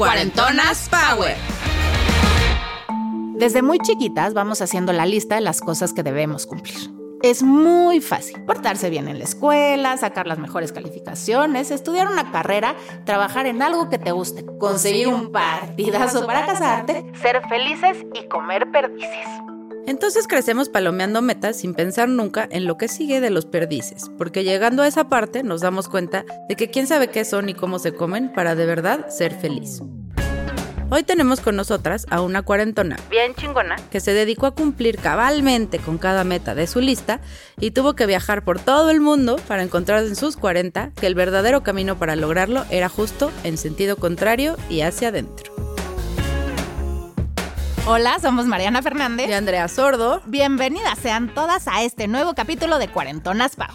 Cuarentonas Power. Desde muy chiquitas vamos haciendo la lista de las cosas que debemos cumplir. Es muy fácil portarse bien en la escuela, sacar las mejores calificaciones, estudiar una carrera, trabajar en algo que te guste, conseguir un partidazo para casarte, ser felices y comer perdices. Entonces crecemos palomeando metas sin pensar nunca en lo que sigue de los perdices, porque llegando a esa parte nos damos cuenta de que quién sabe qué son y cómo se comen para de verdad ser feliz. Hoy tenemos con nosotras a una cuarentona bien chingona que se dedicó a cumplir cabalmente con cada meta de su lista y tuvo que viajar por todo el mundo para encontrar en sus 40 que el verdadero camino para lograrlo era justo en sentido contrario y hacia adentro. Hola, somos Mariana Fernández. Y Andrea Sordo, Bienvenidas sean todas a este nuevo capítulo de Cuarentonas Power.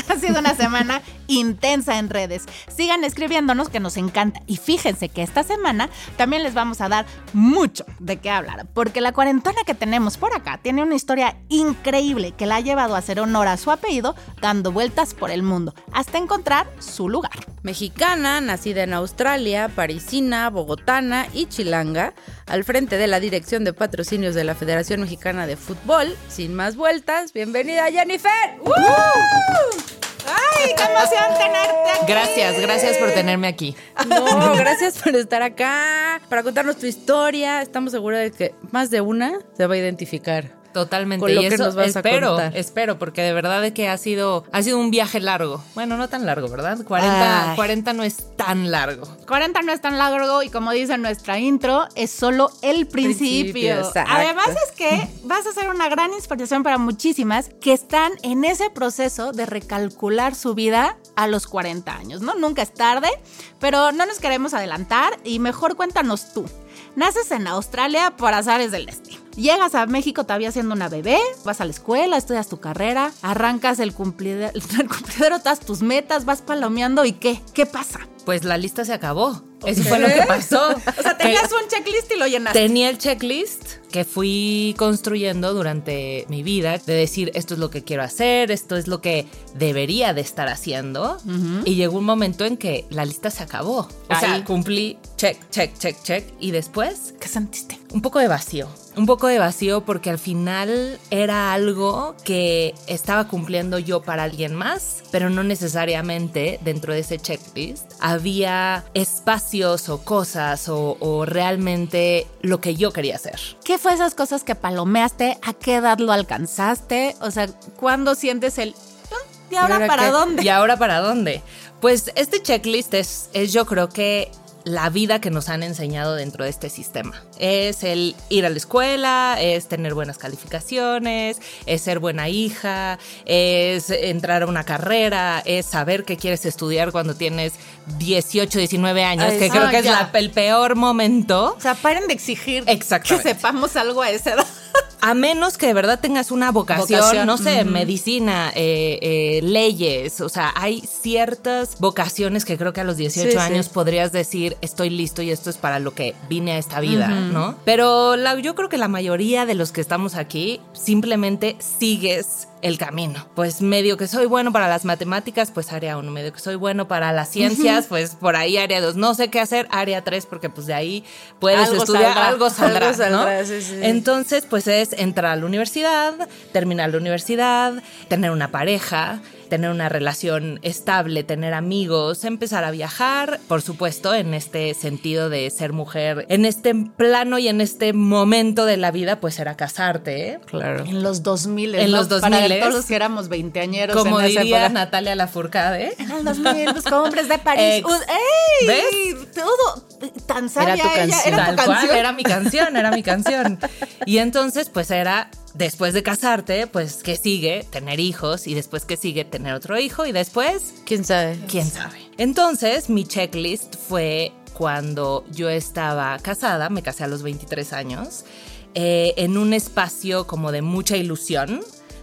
ha sido una semana intensa en redes. Sigan escribiéndonos que nos encanta. Y fíjense que esta semana también les vamos a dar mucho de qué hablar. Porque la cuarentona que tenemos por acá tiene una historia increíble que la ha llevado a hacer honor a su apellido dando vueltas por el mundo hasta encontrar su lugar. mexicana, nacida en Australia, parisina, bogotana y chilanga, al frente de la Dirección de Patrocinios de la Federación Mexicana de Fútbol. Sin más vueltas, bienvenida Jennifer. ¡Ay, qué emoción tenerte aquí! Gracias, gracias por tenerme aquí. No, gracias por estar acá, para contarnos tu historia. Estamos seguros de que más de una se va a identificar. Totalmente. Con lo y que eso nos vas a espero, contar. espero, porque de verdad de que ha sido, ha sido un viaje largo. Bueno, no tan largo, ¿verdad? 40, Ay. 40 no es tan largo. 40 no es tan largo y como dice nuestra intro, es solo el principio. Principio. Además es que vas a ser una gran inspiración para muchísimas que están en ese proceso de recalcular su vida a los 40 años, ¿no? Nunca es tarde, pero no nos queremos adelantar y mejor cuéntanos tú. Naces en Australia por azares del destino. Llegas a México todavía siendo una bebé, vas a la escuela, estudias tu carrera, arrancas el cumplidero, el cumplidero tus metas, vas palomeando y ¿qué? ¿Qué pasa? Pues la lista se acabó. Eso fue lo que pasó. O sea, tenías un checklist y lo llenaste. Tenía el checklist que fui construyendo durante mi vida de decir esto es lo que quiero hacer, esto es lo que debería de estar haciendo y llegó un momento en que la lista se acabó. O sea, Ahí. cumplí check, check, check, check y después ¿Qué sentiste? un poco de vacío. Un poco de vacío porque al final era algo que estaba cumpliendo yo para alguien más, pero no necesariamente dentro de ese checklist había espacios o cosas o, o realmente lo que yo quería hacer. ¿Qué fue esas cosas que palomeaste? ¿A qué edad lo alcanzaste? O sea, ¿cuándo sientes el... "Mm, ¿Y ahora, ahora para qué?" dónde? ¿Y ahora para dónde? Pues este checklist es, es yo creo que la vida que nos han enseñado dentro de este sistema. Es el ir a la escuela, es tener buenas calificaciones, es ser buena hija, es entrar a una carrera, es saber qué quieres estudiar cuando tienes 18, 19 años, Ay, que creo Ah, que es la- el peor momento. O sea, paren de exigir que sepamos algo a esa edad. A menos que de verdad tengas una vocación, Vocación, no sé, medicina, eh, eh, leyes, o sea, hay ciertas vocaciones que creo que a los 18 Sí, sí. años podrías decir, estoy listo y esto es para lo que vine a esta vida, ¿no? Pero la- yo creo que la mayoría de los que estamos aquí simplemente sigues el camino. Pues medio que soy bueno para las matemáticas, pues área 1, medio que soy bueno para las ciencias, pues por ahí área 2, no sé qué hacer, área 3, porque pues de ahí puedes Algo estudiar, saldrá. algo saldrá, Algo saldrá, ¿no? sí, sí. Entonces, pues es es entrar a la universidad, terminar la universidad, tener una pareja, tener una relación estable, tener amigos, empezar a viajar, por supuesto, en este sentido de ser mujer, en este plano y en este momento de la vida, pues era casarte. ¿eh? Claro. En los 2000. En ¿no? los 2000. Para todos los que éramos veinteañeros. Como en diría. Natalia Lafourcade. En el 2000, los hombres de París. Uh, ¡Ey! ¿Ves? Todo tan sabia Era tu ella, canción. Era Tal tu cual, canción. era mi canción, era mi canción. Y entonces, pues era, después de casarte, pues, ¿qué sigue? Tener hijos. Y después, ¿qué sigue? Tener otro hijo. Y después, ¿Quién sabe? quién sabe. Entonces, mi checklist fue cuando yo estaba casada, me casé a los 23 años, eh, en un espacio como de mucha ilusión,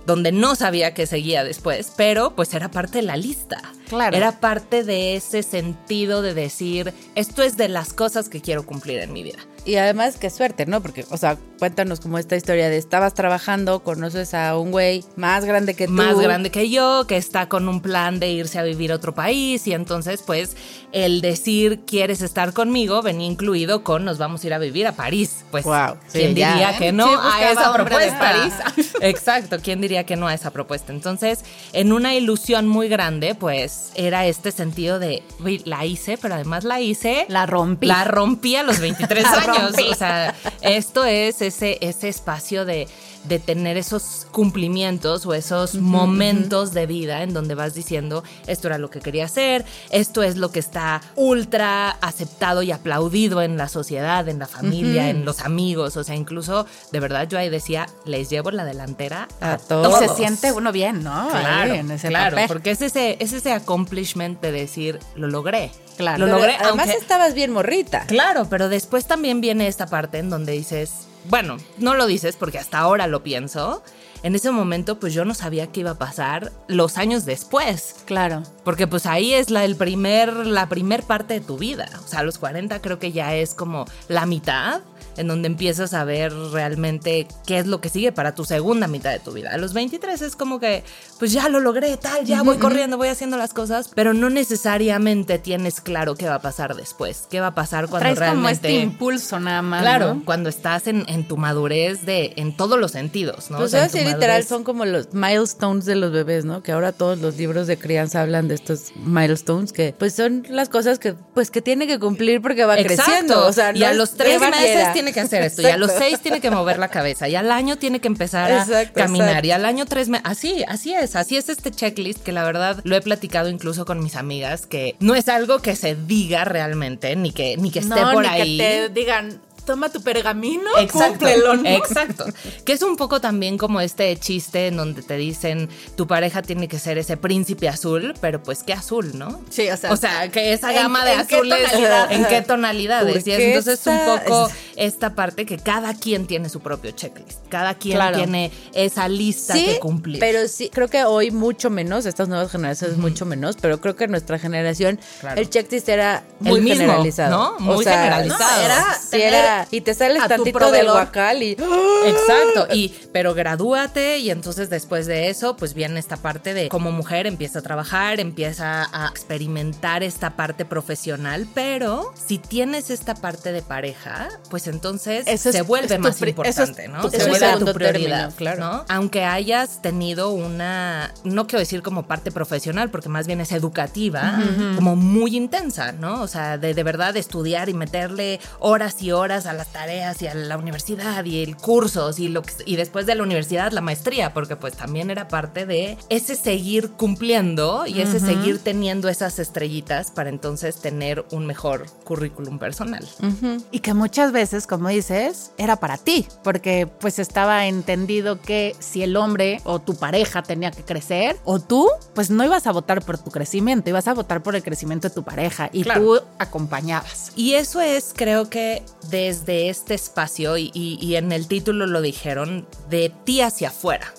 donde no sabía qué seguía después, pero pues era parte de la lista. Claro. Era parte de ese sentido de decir, esto es de las cosas que quiero cumplir en mi vida. Y además, qué suerte, ¿no? Porque, o sea, cuéntanos como esta historia de estabas trabajando, conoces a un güey más grande que tú. más grande que yo, que está con un plan de irse a vivir a otro país y entonces pues el decir quieres estar conmigo venía incluido con nos vamos a ir a vivir a París. Pues sí, ¿quién ya, diría ¿eh? que no Sí, a esa propuesta? París. Exacto, ¿quién diría que no a esa propuesta? Entonces, en una ilusión muy grande, pues era este sentido de "Uy, la hice, pero además la hice La rompí. la rompí a los 23 La años. rompí. O sea, esto es ese, ese espacio de, de tener esos cumplimientos o esos momentos de vida en donde vas diciendo, esto era lo que quería hacer, esto es lo que está ultra aceptado y aplaudido en la sociedad, en la familia, en los amigos. O sea, incluso, de verdad, yo ahí decía, les llevo la delantera a, A todos. Se siente uno bien, ¿no? Claro, Ahí, en ese claro, papel. porque es ese, es ese accomplishment de decir, lo logré. Claro. Lo logré, Además, aunque- estabas bien morrita. Claro, pero después también viene esta parte en donde dices, bueno, no lo dices porque hasta ahora lo pienso. En ese momento, pues yo no sabía qué iba a pasar los años después. Claro. Porque pues ahí es la, el primer, la primer parte de tu vida. O sea, a los 40 creo que ya es como la mitad en donde empiezas a ver realmente qué es lo que sigue para tu segunda mitad de tu vida. A los 23 es como que, pues ya lo logré, tal, ya voy corriendo, voy haciendo las cosas, pero no necesariamente tienes claro qué va a pasar después, qué va a pasar cuando Traes como realmente... este impulso nada más. Claro, ¿no? cuando estás en, en tu madurez de, en todos los sentidos, ¿no? Pues O sea, tu literal son como los milestones de los bebés, ¿no? Que ahora todos los libros de crianza hablan de estos milestones que pues son las cosas que pues que tiene que cumplir porque va creciendo. O sea, y no a los tres meses quiera. Tiene que hacer esto, y a los seis tiene que mover la cabeza, y al año tiene que empezar a Exacto, caminar, exacto. y al año tres meses, así, así es, así es este checklist que la verdad lo he platicado incluso con mis amigas, que no es algo que se diga realmente, ni que, ni que esté no, por ni ahí. que te digan, toma tu pergamino, Exacto, cúmplelo, ¿no? exacto. Que es un poco también como este chiste en donde te dicen tu pareja tiene que ser ese príncipe azul, pero pues qué azul, ¿no? Sí, o sea, O sea, que esa ¿en- gama de azules? ¿en qué tonalidades? Y entonces un poco esta parte que cada quien tiene su propio checklist. Cada quien Claro. tiene esa lista Sí, que cumplir. pero sí, creo que hoy mucho menos, estas nuevas generaciones mucho menos, pero creo que nuestra generación, Claro. el checklist era muy El mismo, generalizado. ¿no? Muy generalizado. no, era, Sí, sí, era, y te sales a tu tantito del guacal y Exacto, y pero gradúate y entonces después de eso pues viene esta parte de como mujer empieza a trabajar, empieza a experimentar esta parte profesional, pero si tienes esta parte de pareja, pues entonces Eso es- se vuelve es tu más pri- eso es importante, ¿no? tu- se eso es vuelve tu segundo prioridad, término, claro. ¿no? Aunque hayas tenido una, no quiero decir como parte profesional, porque más bien es educativa, como muy intensa, ¿no? O sea, de, de verdad estudiar y meterle horas y horas a las tareas y a la universidad y el cursos y lo que, y después de la universidad la maestría, porque pues también era parte de ese seguir cumpliendo y ese seguir teniendo esas estrellitas para entonces tener un mejor currículum personal. Y que muchas veces, como dices, era para ti, porque pues estaba entendido que si el hombre o tu pareja tenía que crecer, o tú, pues no ibas a votar por tu crecimiento, ibas a votar por el crecimiento de tu pareja y Claro. tú acompañabas. Y eso es, creo que desde este espacio, y, y- y en el título lo dijeron, de ti hacia afuera.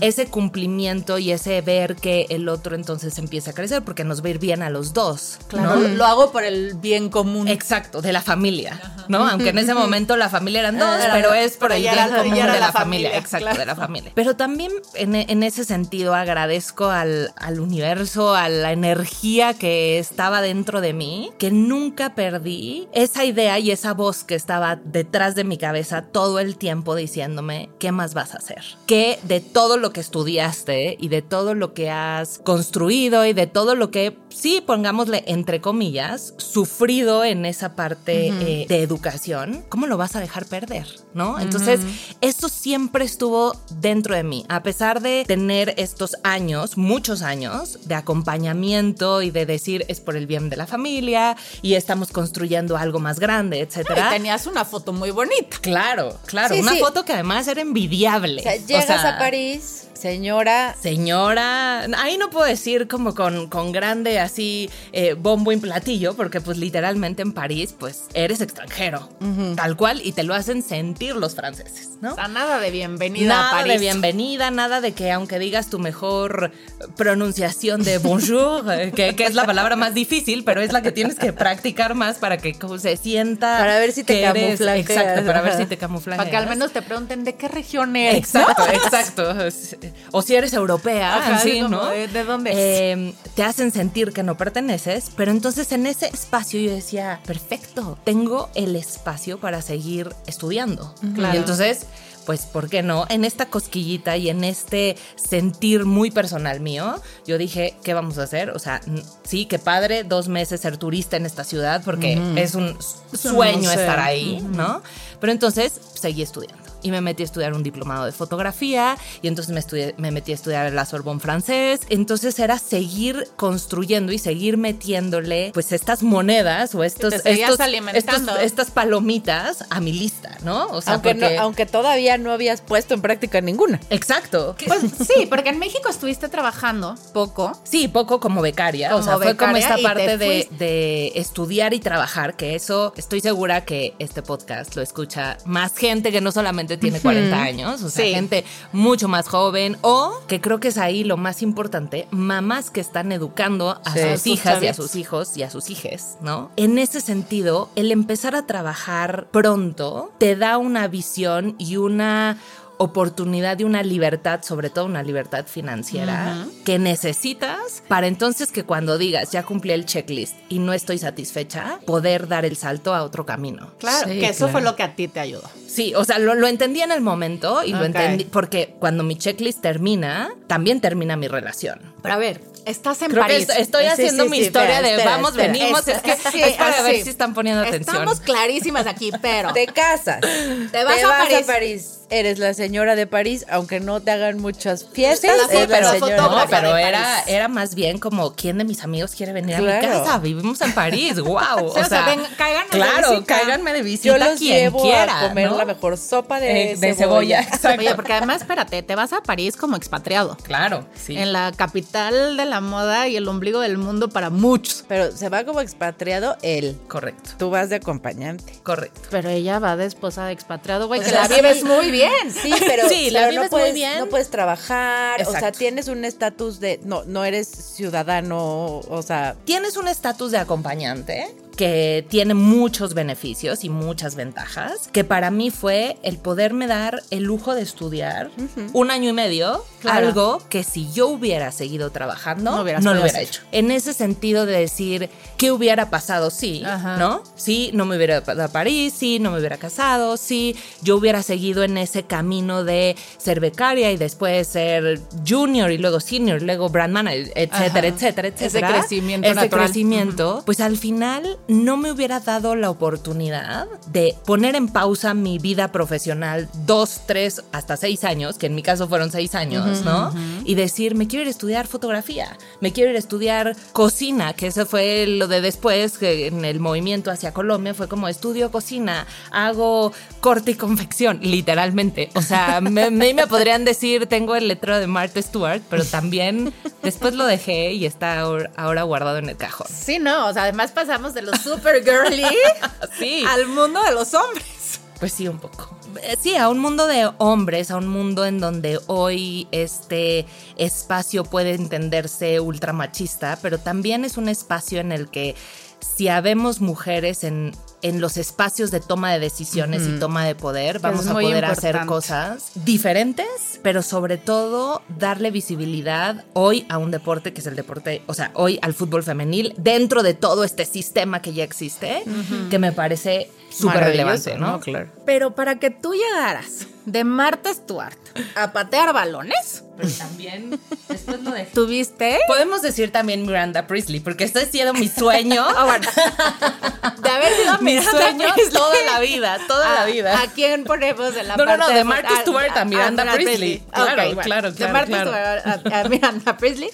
Ese cumplimiento y ese ver que el otro entonces empieza a crecer, porque nos va a ir bien a los dos. Claro, ¿no? lo hago por el bien común. Exacto, de la familia, ¿no? Aunque en ese momento la familia eran dos, Era- pero es por pero el bien era- común de la la familia, familia, exacto, claro. de la familia. Pero también en, en ese sentido agradezco al, al universo, a la energía que estaba dentro de mí, que nunca perdí esa idea y esa voz que estaba detrás de mi cabeza todo el tiempo diciéndome, ¿qué más vas a hacer? Que de todo lo que estudiaste y de todo lo que has construido y de todo lo que, sí, pongámosle entre comillas, sufrido en esa parte eh, de educación, ¿cómo lo vas a dejar perder? ¿No? Entonces, eso siempre estuvo dentro de mí, a pesar de tener estos años, muchos años, de acompañamiento y de decir es por el bien de la familia y estamos construyendo algo más grande, etcétera. Y tenías una foto muy bonita. Claro, claro, Sí, una sí. foto que además era envidiable. O sea, llegas sea, a París, señora. Señora, ahí no puedo decir como con, con grande así eh, bombo y platillo, porque pues literalmente en París pues eres extranjero, tal cual, y te lo hacen sentir los franceses, ¿no? O sea, nada de bienvenida Nada a París. de bienvenida, nada de que aunque digas tu mejor pronunciación de bonjour, eh, que, que es la palabra más difícil, pero es la que tienes que practicar más para que como se sienta. Para ver si te eres-. Exacto, para ver si te camuflajeas. Para que al menos te pregunten de qué región eres. ¿no? Exacto, exacto. O si eres europea, Ajá, sí, como, ¿no? ¿de- de dónde es? Eh, te hacen sentir que no perteneces, pero entonces en ese espacio yo decía, perfecto, tengo el espacio para seguir estudiando. Claro. Y entonces, pues, ¿por qué no? En esta cosquillita y en este sentir muy personal mío, yo dije, ¿qué vamos a hacer? O sea, sí, qué padre, dos meses ser turista en esta ciudad, porque es un Es un sueño estar ahí, ¿no? Pero entonces seguí estudiando y me metí a estudiar un diplomado de fotografía y entonces me, estudié- me metí a estudiar la Sorbonne francés. Entonces era seguir construyendo y seguir metiéndole pues estas monedas o estos, estos- estas palomitas a mi lista, ¿no? O sea, aunque, no- porque- aunque todavía no habías puesto en práctica ninguna. Exacto. Pues sí, porque en México estuviste trabajando poco. Sí, poco como becaria. o sea, fue como esta parte te de, de estudiar y trabajar, que eso estoy segura que este podcast lo escucha más gente que no solamente tiene 40 años, o sea, Sí. gente mucho más joven, o que creo que es ahí lo más importante, mamás que están educando a Sí. sus hijas y a sus hijos y a sus hijes, ¿no? En ese sentido, el empezar a trabajar pronto te da una visión y una oportunidad y una libertad, sobre todo una libertad financiera, que necesitas para entonces que cuando digas ya cumplí el checklist y no estoy satisfecha, poder dar el salto a otro camino. Claro, Sí, que eso claro. fue lo que a ti te ayudó. Sí, o sea, lo, lo entendí en el momento y lo entendí porque cuando mi checklist termina, también termina mi relación. Pero a ver, estás en Creo París. est- estoy Sí, haciendo sí, mi sí, historia espera, de espera, vamos, espera. venimos. Es, que Sí, es para ver así. si están poniendo atención. Estamos clarísimas aquí, pero Te casas. Te vas a París. Eres la señora de París, aunque no te hagan muchas fiestas. Sí, señora fotógrafa No, París. pero de era, París. era más bien como quién de mis amigos quiere venir a mi Claro. casa. Vivimos en París, wow. Sí, o sea, ven, cáiganme de claro, visita. cáiganme de visita Yo los quien llevo quiera, a comer ¿no? la mejor sopa de, Eh, de cebolla. Exacto. Oye, porque además, espérate, te vas a París como expatriado. Claro, sí. En la capital de la moda y el ombligo del mundo para muchos. Pero se va como expatriado él. Correcto, Tú vas de acompañante. correcto. Pero ella va de esposa de expatriado, güey, O que sea, la sí. vives muy bien. Sí, pero, Sí, la vives no muy puedes, bien. no puedes trabajar, o sea, tienes un estatus de, no, no eres ciudadano, o sea, Tienes un estatus de acompañante que tiene muchos beneficios y muchas ventajas, que para mí fue el poderme dar el lujo de estudiar un año y medio, Claro. algo que si yo hubiera seguido trabajando, No lo hubiera hacer. hecho. En ese sentido de decir, ¿qué hubiera pasado? Sí, Ajá. ¿no? Sí, no me hubiera ido a París, sí, no me hubiera casado, sí, yo hubiera seguido en ese camino de ser becaria y después ser junior y luego senior, luego brand manager, etcétera, Ajá. etcétera, Ese etcétera. crecimiento Ese natural. crecimiento, pues al final no me hubiera dado la oportunidad de poner en pausa mi vida profesional dos, tres, hasta seis años, que en mi caso fueron seis años, ¿no? Y decir, me quiero ir a estudiar fotografía, me quiero ir a estudiar cocina, que eso fue lo de después, que en el movimiento hacia Colombia fue como estudio cocina, hago corte y confección, literalmente. O sea, me, me, me podrían decir, tengo el letrero de Martha Stewart, pero también después lo dejé y está ahora, guardado en el cajón. Sí, no, o sea, además pasamos de lo super girly Sí. al mundo de los hombres. Pues sí, un poco. Eh, Sí, a un mundo de hombres, a un mundo en donde hoy este espacio puede entenderse ultramachista, pero también es un espacio en el que si habemos mujeres en, en los espacios de toma de decisiones y toma de poder, vamos es a poder hacer cosas diferentes, pero sobre todo darle visibilidad hoy a un deporte que es el deporte, o sea, hoy al fútbol femenil, dentro de todo este sistema que ya existe, que me parece súper relevante, ¿no? Claro. Pero para que tú llegaras de Marta Stewart a patear balones, Pero también, después lo de... tuviste Podemos decir también Miranda Priestley, porque este ha sido mi sueño. Ah, bueno. De haber sido mi sueño Priestley. Toda la vida, toda la ¿A- vida. ¿A quién ponemos en la No, no, parte no, de Martha a- Stewart a Miranda Miranda Priestley. Claro, bueno. claro, De claro, Martha claro. Stewart a, a Miranda Priestley.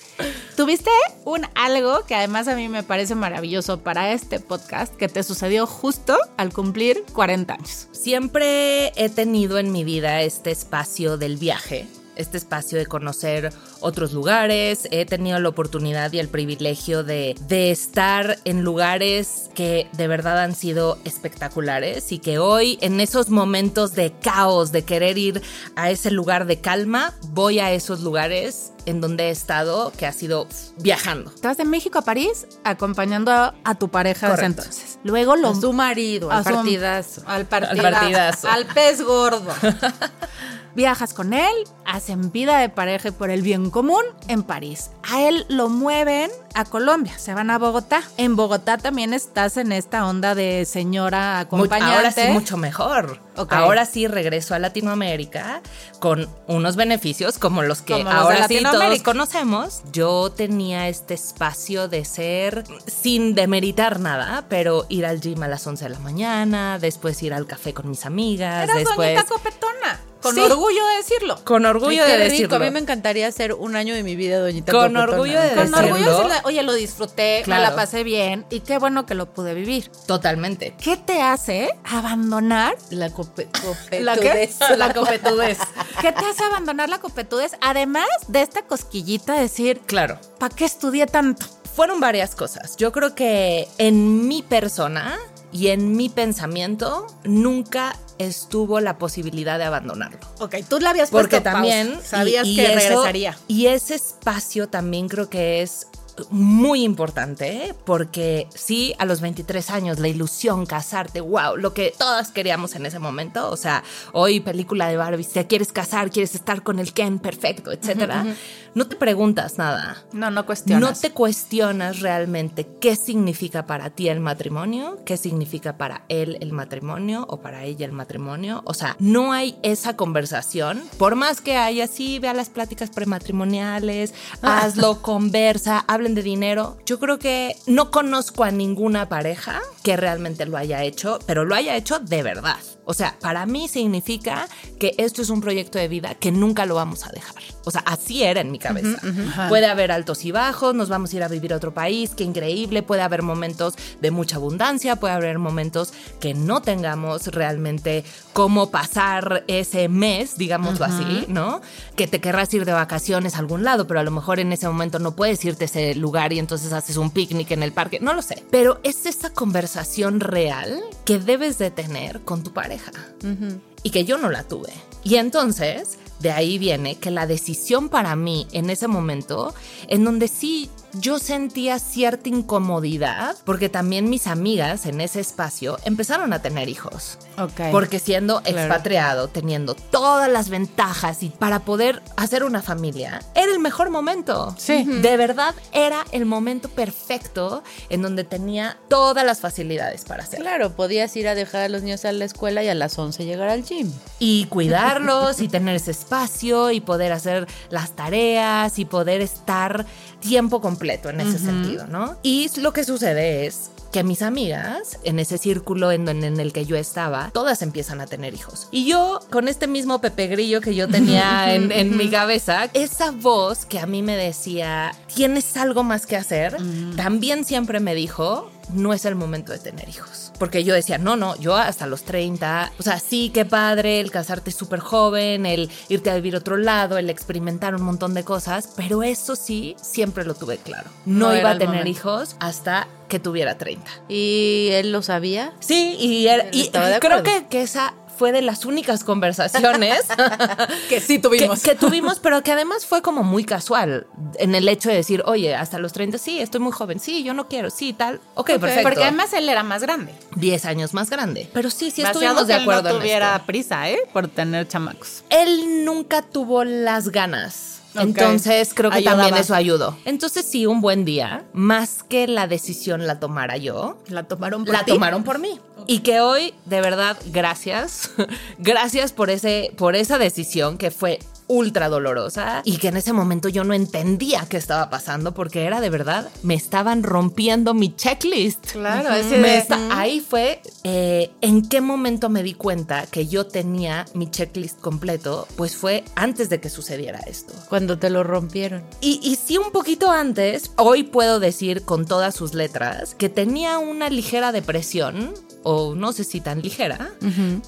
Tuviste un algo que además a mí me parece maravilloso para este podcast que te sucedió justo al cumplir 40 años. Siempre he tenido en mi vida este espacio del viaje, este espacio de conocer otros lugares. He tenido la oportunidad y el privilegio de, de estar en lugares que de verdad han sido espectaculares y que hoy en esos momentos de caos, de querer ir a ese lugar de calma, voy a esos lugares en donde he estado, que ha sido viajando. Estabas de México a París acompañando a, a tu pareja entonces. Luego lo A su marido, al su- partidazo. Al partidazo. Al partidazo. Al pez gordo. Viajas con él, hacen vida de pareja por el bien común en París. A él lo mueven a Colombia, se van a Bogotá. En Bogotá también estás en esta onda de señora acompañante. Ahora sí, mucho mejor. Ahora sí regreso a Latinoamérica con unos beneficios como los que Como los ahora sí todos conocemos. Yo tenía este espacio de ser, sin demeritar nada, pero ir al gym a las 11 de la mañana, después ir al café con mis amigas, Eras después... doñita copetona. Con Sí. orgullo de decirlo. Con orgullo Ay, de rico. decirlo. A mí me encantaría hacer un año de mi vida doñita Con Copetona. orgullo de Con decirlo. orgullo de decirle, oye, lo disfruté, me Claro. la pasé bien y qué bueno que lo pude vivir. Totalmente. ¿Qué te hace abandonar La cope, ¿La qué? copetudez. La copetudez. ¿Qué te hace abandonar la copetudez? Además de esta cosquillita de decir, Claro. ¿para qué estudié tanto? Fueron varias cosas. Yo creo que en mi persona y en mi pensamiento nunca estuvo la posibilidad de abandonarlo. Ok, tú la habías Porque puesto también pausa. sabías y- y que eso- regresaría. Y ese espacio también creo que es muy importante, ¿eh? porque sí, a los 23 años, la ilusión, casarte, wow, lo que todas queríamos en ese momento, o sea, hoy película de Barbie, te quieres casar, quieres estar con el Ken perfecto, etcétera, no te preguntas nada. No, no cuestionas. No te cuestionas realmente qué significa para ti el matrimonio, qué significa para él el matrimonio o para ella el matrimonio. O sea, no hay esa conversación. Por más que haya, sí, ve a las pláticas prematrimoniales, hazlo, conversa, de dinero. Yo creo que no conozco a ninguna pareja que realmente lo haya hecho, pero lo haya hecho de verdad. O sea, para mí significa que esto es un proyecto de vida que nunca lo vamos a dejar. O sea, así era en mi cabeza. Puede haber altos y bajos, nos vamos a ir a vivir a otro país, qué increíble. Puede haber momentos de mucha abundancia, puede haber momentos que no tengamos realmente cómo pasar ese mes, digámoslo así, ¿no? Que te querrás ir de vacaciones a algún lado, pero a lo mejor en ese momento no puedes irte a ese lugar y entonces haces un picnic en el parque, no lo sé. Pero es esa conversación real que debes de tener con tu pareja y que yo no la tuve. Y entonces, de ahí viene que la decisión para mí en ese momento, en donde sí yo sentía cierta incomodidad, porque también mis amigas en ese espacio empezaron a tener hijos. Ok. Porque siendo Claro. expatriado, teniendo todas las ventajas y para poder hacer una familia, era el mejor momento. Sí. De verdad era el momento perfecto en donde tenía todas las facilidades para hacerlo. Claro, podías ir a dejar a los niños a la escuela y a las 11 llegar al gym. y cuidarlos y tener ese espacio y poder hacer las tareas y poder estar tiempo completo en ese sentido, ¿no? Y lo que sucede es que mis amigas, en ese círculo en, donde- en el que yo estaba, todas empiezan a tener hijos. Y yo, con este mismo Pepe Grillo que yo tenía en, en mi cabeza, esa voz que a mí me decía, tienes algo más que hacer, también siempre me dijo, no es el momento de tener hijos. Porque yo decía, no, no, yo hasta los 30, o sea, sí, qué padre el casarte súper joven, el irte a vivir a otro lado, el experimentar un montón de cosas, pero eso sí, siempre lo tuve claro. No, iba a tener momento. hijos hasta que tuviera 30. ¿Y él lo sabía? Sí, y, era- y creo que, que esa fue de las únicas conversaciones que sí tuvimos. Que, que, tuvimos, pero que además fue como muy casual en el hecho de decir, oye, hasta los 30, sí, estoy muy joven, sí, yo no quiero, sí, tal. Ok, Ok, perfecto. Porque además él era más grande. 10 años más grande. Pero sí, sí Demasiado estuvimos de que él acuerdo no en tuviera esto. prisa, ¿eh? Por tener chamacos. Él nunca tuvo las ganas. Entonces creo que Ayudaba. también eso ayudó. Entonces sí, un buen día, más que la decisión la tomara yo, La tomaron por la ti. tomaron por mí. Y que hoy, de verdad, gracias. gracias por, ese, por esa decisión que fue ultra dolorosa y que en ese momento yo no entendía qué estaba pasando porque era de verdad, me estaban rompiendo mi checklist. Claro, ese Me de- está- ahí fue eh, en qué momento me di cuenta que yo tenía mi checklist completo, pues fue antes de que sucediera esto. Cuando te lo rompieron. Y, y sí, un poquito antes, hoy puedo decir con todas sus letras que tenía una ligera depresión, o no sé si tan ligera,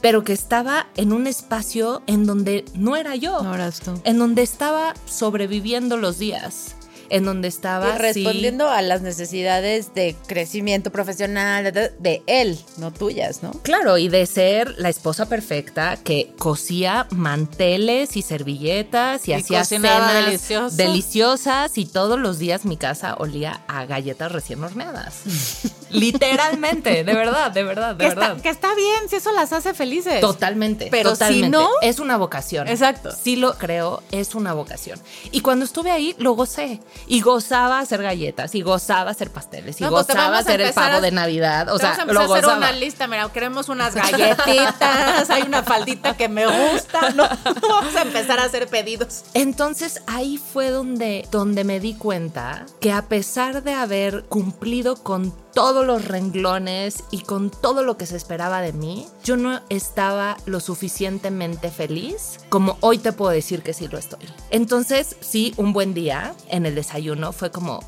pero que estaba en un espacio en donde no era yo, No eras tú. en donde estaba sobreviviendo los días, en donde estaba Y sí, respondiendo a las necesidades de crecimiento profesional de, de él, no tuyas, ¿no? Claro, y de ser la esposa perfecta que cosía manteles y servilletas y, Y hacía cenas delicioso. deliciosas y todos los días mi casa olía a galletas recién horneadas. Literalmente, de verdad, de verdad, de Que verdad. está, que está bien si eso las hace felices. Totalmente. Pero si totalmente. no- Es una vocación. Exacto. Sí lo creo, es una vocación. Y cuando estuve ahí, lo gocé. Y gozaba hacer galletas, y gozaba hacer pasteles, y No, pues gozaba hacer el pavo a- de Navidad. O sea, vamos a lo empezar a hacer gozaba. una lista, mira, queremos unas galletitas, hay una faldita que me gusta, no, vamos a empezar a hacer pedidos. Entonces ahí fue donde, donde me di cuenta que a pesar de haber cumplido con todos los renglones y con todo lo que se esperaba de mí, yo no estaba lo suficientemente feliz como hoy te puedo decir que sí lo estoy. Entonces, sí, un buen día en el desayuno fue como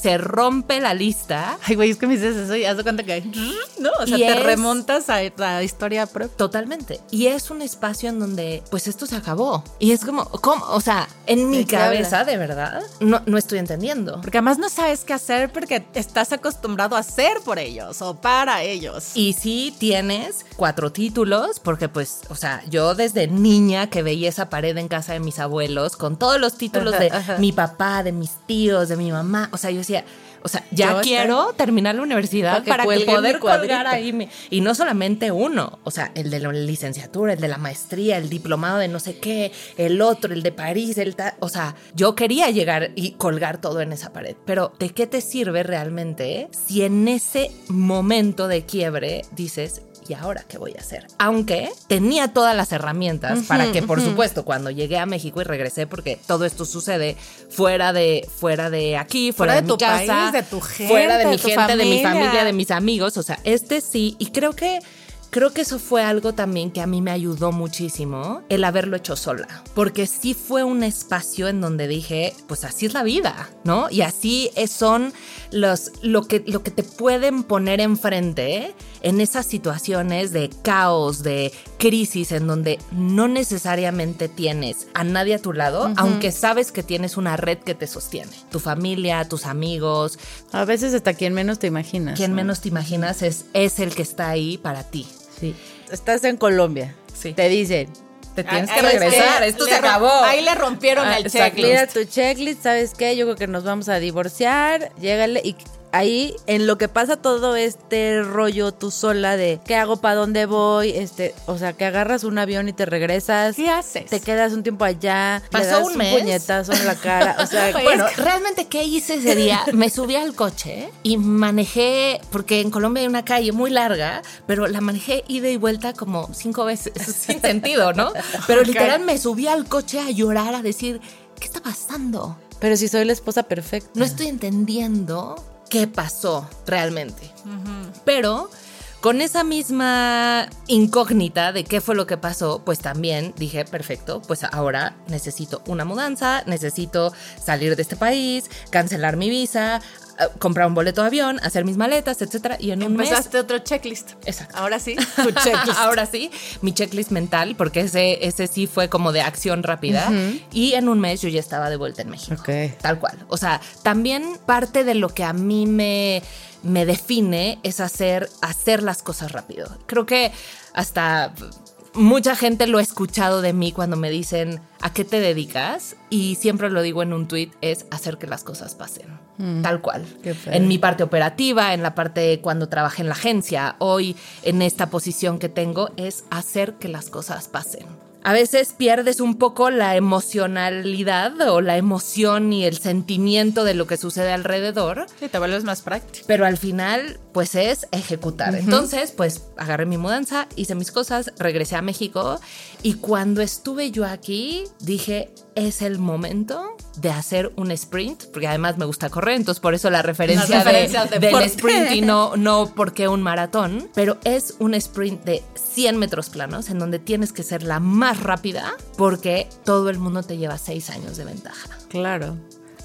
se rompe la lista Ay, güey, es que me dices eso y haz de cuenta que, no, o sea, Y te es- remontas a la historia propia. Totalmente. Y es un espacio en donde, pues esto se acabó. Y es como, ¿cómo? O sea, en mi ¿De qué cabeza, hablas? de verdad, no, no estoy entendiendo. Porque además no sabes qué hacer porque estás acostumbrado hacer por ellos o para ellos. Y sí tienes cuatro títulos, porque pues, o sea, yo desde niña que veía esa pared en casa de mis abuelos con todos los títulos de ajá. mi papá, de mis tíos, de mi mamá, o sea, yo decía, o sea, ya Yo quiero terminar la universidad Para que para, que cuelgue poder colgar ahí. mi- y no solamente uno, o sea, el de la licenciatura, el de la maestría, el diplomado de no sé qué, el otro, el de París, el ta- o sea, yo quería llegar y colgar todo en esa pared. Pero ¿de qué te sirve realmente si en ese momento de quiebre dices, ¿y ahora qué voy a hacer? Aunque tenía todas las herramientas para que, por supuesto, cuando llegué a México y regresé, porque todo esto sucede fuera de, fuera de aquí, fuera, Fuera de, de mi tu casa, país, de tu fuera de gente, mi de tu gente, de mi familia, de mis amigos. O sea, este sí, y creo que Creo que eso fue algo también que a mí me ayudó muchísimo, el haberlo hecho sola, porque sí fue un espacio en donde dije, pues así es la vida, ¿no? Y así son los, lo, que, lo que te pueden poner enfrente en esas situaciones de caos, de crisis, en donde no necesariamente tienes a nadie a tu lado, aunque sabes que tienes una red que te sostiene, tu familia, tus amigos, A veces hasta quien menos te imaginas. quien ¿no? menos te imaginas es, es el que está ahí para ti. Sí. Estás en Colombia. Sí. Te dicen. Te tienes Ahí- que regresar, esto le se acabó. Ahí le rompieron Ah, el checklist. Mira tu checklist, ¿sabes qué? Yo creo que nos vamos a divorciar. Llégale y ahí en lo que pasa todo este rollo tú sola de qué hago, para dónde voy, este, o sea, que agarras un avión y te regresas. ¿Qué haces? Te quedas un tiempo allá, le Pasó das un un, mes. puñetazo en la cara, o sea, Oye, Bueno, realmente, ¿qué hice ese día? Me subí al coche y manejé, porque en Colombia hay una calle muy larga, pero la manejé ida y vuelta como cinco veces, sin sentido, ¿no? Pero literal me subí al coche a llorar, a decir, ¿qué está pasando? pero si soy la esposa perfecta. No estoy entendiendo qué pasó realmente. Pero con esa misma incógnita de qué fue lo que pasó, pues también dije, perfecto, pues ahora necesito una mudanza, necesito salir de este país, cancelar mi visa, comprar un boleto de avión, hacer mis maletas, etcétera, y en un mes Empezaste otro checklist. Exacto. Ahora sí, tu checklist. Ahora sí, mi checklist mental, porque ese, ese sí fue como de acción rápida. Y en un mes yo ya estaba de vuelta en México. Ok. Tal cual. O sea, también parte de lo que a mí me, me define es hacer, hacer las cosas rápido. Creo que hasta mucha gente lo ha escuchado de mí cuando me dicen, ¿a qué te dedicas? Y siempre lo digo en un tweet, es hacer que las cosas pasen. Mm. Tal cual. En mi parte operativa, en la parte cuando trabajé en la agencia, hoy en esta posición que tengo, es hacer que las cosas pasen. A veces pierdes un poco la emocionalidad o la emoción y el sentimiento de lo que sucede alrededor, Sí, te vuelves más práctico. pero al final, pues es ejecutar. Entonces, pues agarré mi mudanza, hice mis cosas, regresé a México y cuando estuve yo aquí, dije, es el momento de hacer un sprint, porque además me gusta correr, entonces por eso la referencia, de- del sprint y no, no porque un maratón, pero es un sprint de 100 metros planos en donde tienes que ser la más rápida porque todo el mundo te lleva 6 años de ventaja. Claro.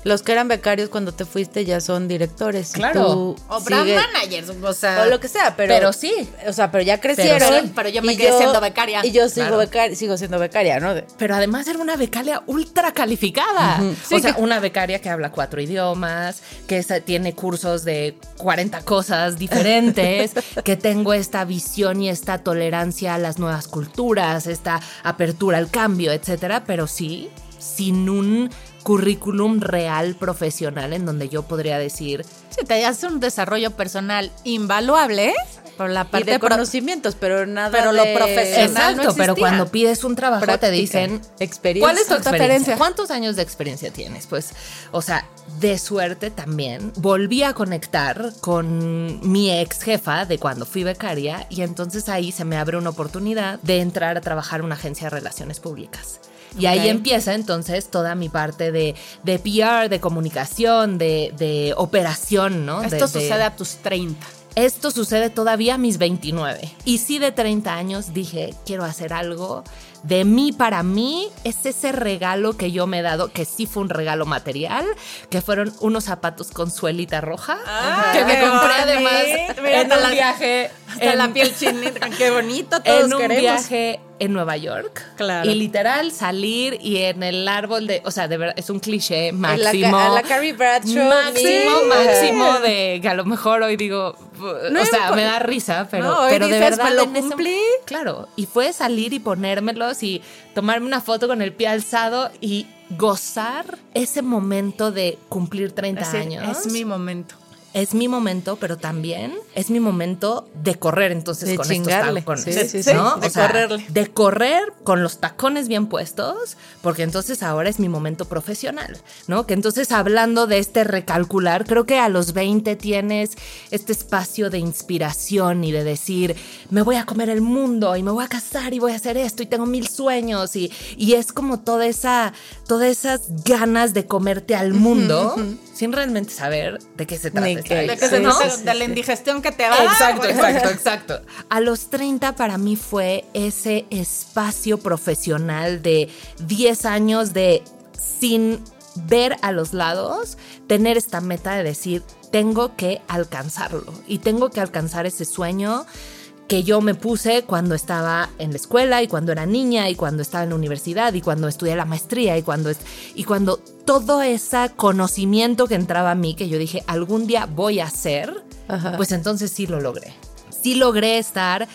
Los que eran becarios cuando te fuiste ya son directores. Claro. tú O brand sigue- managers, o sea. O lo que sea, pero. Pero sí. O sea, pero ya crecieron. Pero sí, pero yo me quedé siendo becaria. Y yo sigo, Claro. becari- sigo siendo becaria, ¿no? Pero además era una becaria ultra calificada. Sí, o sea, que- una becaria que habla cuatro idiomas, que tiene cursos de 40 cosas diferentes, que tengo esta visión y esta tolerancia a las nuevas culturas, esta apertura al cambio, etcétera. Pero sí, sin un currículum real profesional en donde yo podría decir, Sí, te hace un desarrollo personal invaluable por la y parte de conocimientos, pero nada Pero lo profesional Exacto, no pero cuando pides un trabajo Práctica, te dicen experiencia. ¿Cuál es tu Tu experiencia? experiencia. ¿Cuántos años de experiencia tienes? Pues, o sea, de suerte también volví a conectar con mi ex jefa de cuando fui becaria y entonces ahí se me abre una oportunidad de entrar a trabajar en una agencia de relaciones públicas. Y ahí empieza entonces toda mi parte de, de PR, de comunicación, de, de operación, ¿no? Esto De- de- sucede a tus 30. esto sucede todavía a mis 29. Y sí de 30 años dije, quiero hacer algo de mí para mí. Es ese regalo que yo me he dado, que sí fue un regalo material, que fueron unos zapatos con suelita roja, Ah, que me compré además Mira, en un la- viaje. Hasta en- la piel chinita. Qué bonito, todos en un queremos. viaje en Nueva York. Claro. Y literal salir y en el árbol de, o sea, de verdad, es un cliché la máximo. a la Carrie Bradshaw. Máximo, sí. máximo de que a lo mejor hoy digo, No o sea, me da risa, pero, No, pero de verdad "Me lo ese- cumplí". claro, y fue salir y ponérmelos y tomarme una foto con el pie alzado y gozar ese momento de cumplir 30 Así, años. Es mi momento. Es mi momento, pero también es mi momento de correr entonces De con chingarle. estos tacones. Sí, sí, sí. ¿no? De O sea, correrle. De correr con los tacones bien puestos, porque entonces ahora es mi momento profesional, ¿no? Que entonces hablando de este recalcular, creo que a los 20 tienes este espacio de inspiración y de decir, me voy a comer el mundo y me voy a casar y voy a hacer esto y tengo mil sueños y, y es como toda esa, todas esas ganas de comerte al mundo sin realmente saber de qué se trata. De, que se ¿no? trata de la indigestión que te va. Exacto, güey. exacto, exacto. A los 30 para mí fue ese espacio profesional de 10 años de sin ver a los lados, tener esta meta de decir, tengo que alcanzarlo y tengo que alcanzar ese sueño que yo me puse cuando estaba en la escuela y cuando era niña y cuando estaba en la universidad y cuando estudié la maestría y cuando, y cuando todo ese conocimiento que entraba a mí, que yo dije, algún día voy a hacer, Ajá. pues entonces sí lo logré. Sí logré estar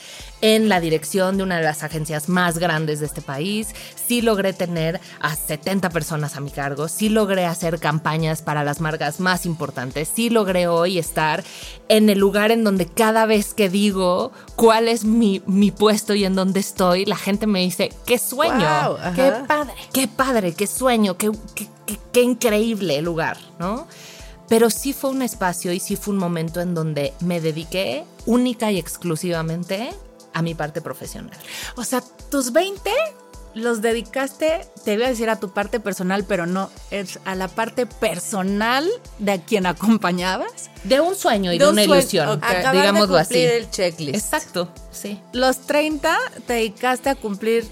en la dirección de una de las agencias más grandes de este país, sí logré tener a 70 personas a mi cargo, sí logré hacer campañas para las marcas más importantes, sí logré hoy estar en el lugar en donde cada vez que digo cuál es mi, mi puesto y en dónde estoy, la gente me dice, qué sueño, qué padre, qué padre, qué sueño, qué, qué, qué- qué increíble lugar, ¿no? Pero sí fue un espacio y sí fue un momento en donde me dediqué única y exclusivamente a mi parte profesional. O sea, tus 20 los dedicaste, te iba a decir a tu parte personal, pero no, es a la parte personal de a quien acompañabas. De un sueño y De de, un una sueño, ilusión, ok. Acabar digámoslo de así. el checklist. Exacto, sí. Los 30 te dedicaste a cumplir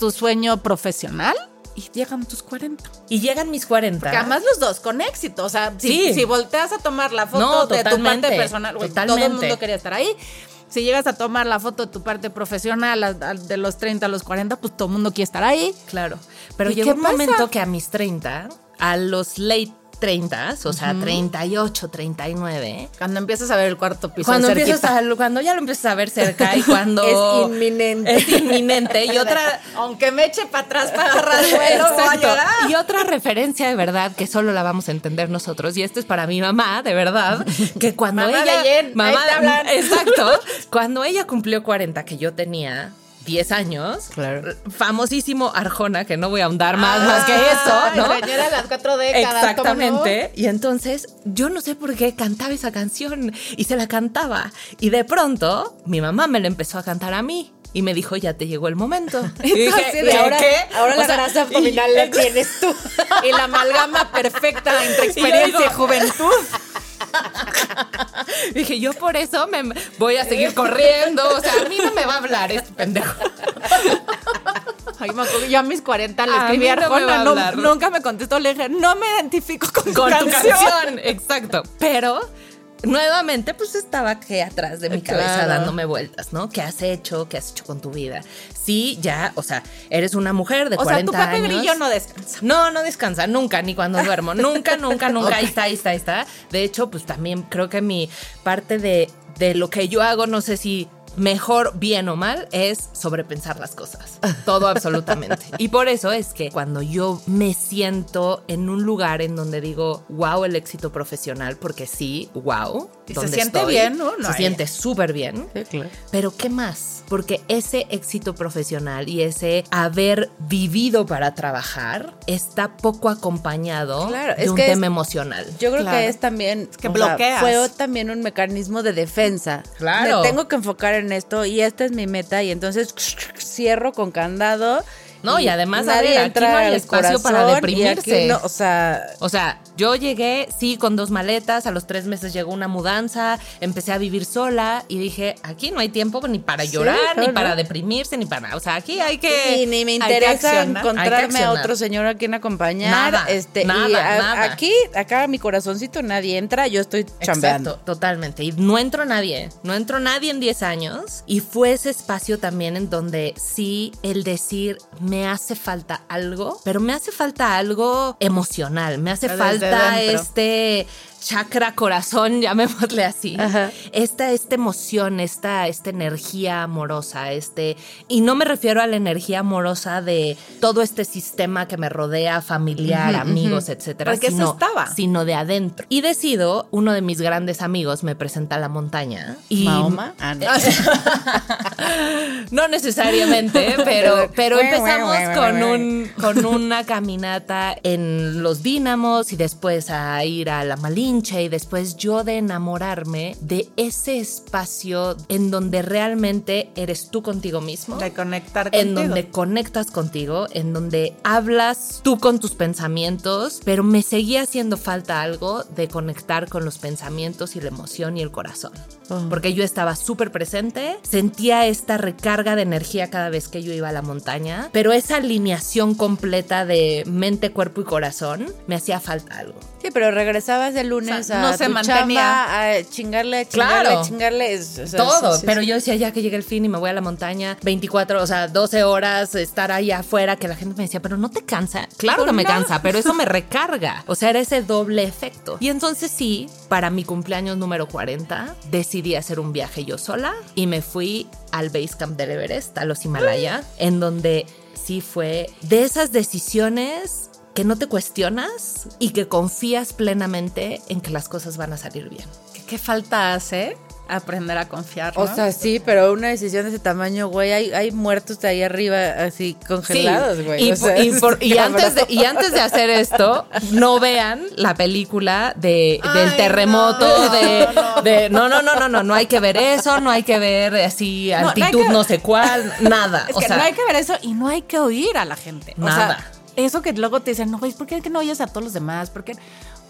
tu sueño profesional y llegan tus 40. Y llegan mis 40. Que además los dos con éxito. O sea, si, Sí. si volteas a tomar la foto No, de tu parte personal, güey, todo el mundo quería estar ahí. Si llegas a tomar la foto de tu parte profesional a- a- de los 30 a los 40, pues todo el mundo quiere estar ahí. Claro. Pero ¿Y llegó un pasa? momento que a mis 30, a los late 30, o sea, 38, 39. Cuando empiezas a ver el cuarto piso. Cuando, empiezas a, cuando ya lo empiezas a ver cerca y cuando... Es inminente. Es inminente. Y otra... Aunque me eche para atrás para agarrar el vuelo, a llegar. Y otra referencia de verdad que solo la vamos a entender nosotros, y esto es para mi mamá, de verdad, que cuando Mamá ella. de Jen, te hablan. Exacto. Cuando ella cumplió 40, que yo tenía. 10 años, Claro. famosísimo Arjona, que no voy a ahondar más, más que eso, ¿no? Señora de las cuatro décadas. Exactamente. Y entonces yo no sé por qué cantaba esa canción y se la cantaba. Y de pronto mi mamá me la empezó a cantar a mí. Y me dijo, ya te llegó el momento. Y dije, Así de, "¿Qué? ahora, ¿Qué?". ahora la sea, grasa abdominal y- la tienes tú. Y la amalgama perfecta entre experiencia y, digo- juventud. Dije, yo por eso me voy a seguir corriendo. O sea, a mí no me va a hablar este pendejo. Ay, me acuerdo, yo a mis 40 le escribí a no Arjona, nunca me contestó, le dije, no me identifico con, Con tu tu canción. canción. Exacto. Pero nuevamente, pues estaba que atrás de mi cabeza Claro. dándome vueltas, ¿no? ¿Qué has hecho? ¿Qué has hecho con tu vida? Sí, ya, o sea, eres una mujer de O sea, 40 tu Pepe años. Grillo no descansa. No, no descansa, nunca, ni cuando duermo. Nunca, nunca, nunca. Ahí está, ahí está, ahí está. De hecho, pues también creo que mi parte de, de lo que yo hago, no sé si mejor, bien o mal, es sobrepensar las cosas. Todo absolutamente. Y por eso es que cuando yo me siento en un lugar en donde digo, wow, el éxito profesional, porque sí, wow. Y se siente estoy, bien, ¿no? No se hay- siente súper bien. Sí, claro. Pero ¿qué más? Porque ese éxito profesional y ese haber vivido para trabajar está poco acompañado Claro, de es un que es- tema emocional. Yo creo Claro. que es también que sea, bloqueas. fue también un mecanismo de defensa. Claro. Me tengo que enfocar en esto y esta es mi meta y entonces cierro con candado. No, y además, a ver, aquí no hay espacio para deprimirse. no, o sea, O sea, yo llegué, sí, con dos maletas, a los tres meses llegó una mudanza, empecé a vivir sola y dije, aquí no hay tiempo ni para Sí, llorar, ni no. para deprimirse, ni para... O sea, aquí hay que... y ni me interesa encontrarme a otro señor a quien acompañar. Nada, este, y nada, a- nada. aquí, acá mi corazoncito nadie entra, yo estoy chambeando. Exacto, totalmente. Y no entró nadie, no entró nadie en 10 años. Y fue ese espacio también en donde sí el decir, me hace falta algo, pero me hace falta algo emocional, me hace Pero falta este chakra corazón, llamémosle así. Ajá. Esta, esta emoción, esta, esta energía amorosa, este, y no me refiero a la energía amorosa de todo este sistema que me rodea, familiar, amigos, etcétera, Porque eso sino, estaba. sino de adentro. Y decido, uno de mis grandes amigos me presenta a la montaña y Mahoma. Ah, no. no necesariamente, pero, pero empezamos con, un, con una caminata en los dínamos y después a ir a la Y después yo de enamorarme de ese espacio en donde realmente eres tú contigo mismo. De conectar En contigo. donde conectas contigo, en donde hablas tú con tus pensamientos, pero me seguía haciendo falta algo de conectar con los pensamientos y la emoción y el corazón. Porque yo estaba súper presente, sentía esta recarga de energía cada vez que yo iba a la montaña, pero esa alineación completa de mente, cuerpo y corazón me hacía falta algo. Sí, pero regresabas de lunes O sea, a no se tu mantenía. chamba, a chingarle, chingarle, Claro. chingarle. es- o sea, Todo, sí, sí, pero sí. yo decía ya que llegue el fin y me voy a la montaña, 24, o sea, 12 horas, estar ahí afuera, que la gente me decía, pero no te cansa. Claro que me cansa, pero eso me recarga. O sea, era ese doble efecto. Y entonces sí, para mi cumpleaños número 40, decidí hacer un viaje yo sola y me fui al base camp del Everest, a los Himalaya, en donde sí fue de esas decisiones que no te cuestionas y que confías plenamente en que las cosas van a salir bien. ¿Qué, qué falta hace aprender a confiar? O sea, sí, pero una decisión de ese tamaño, güey, hay, hay muertos de ahí arriba así congelados, güey. Y, o sea, y por- es y antes de, y antes de hacer esto, no vean la película de, del terremoto, no, de, no. de- no, no, no, no, no, no hay que ver eso, no hay que ver así no altitud que- no sé cuál, nada. Es o que sea, no hay que ver eso y no hay que oír a la gente. O Nada. sea, eso que luego te dicen, no, güey, ¿por qué no oyes a todos los demás? ¿Por qué?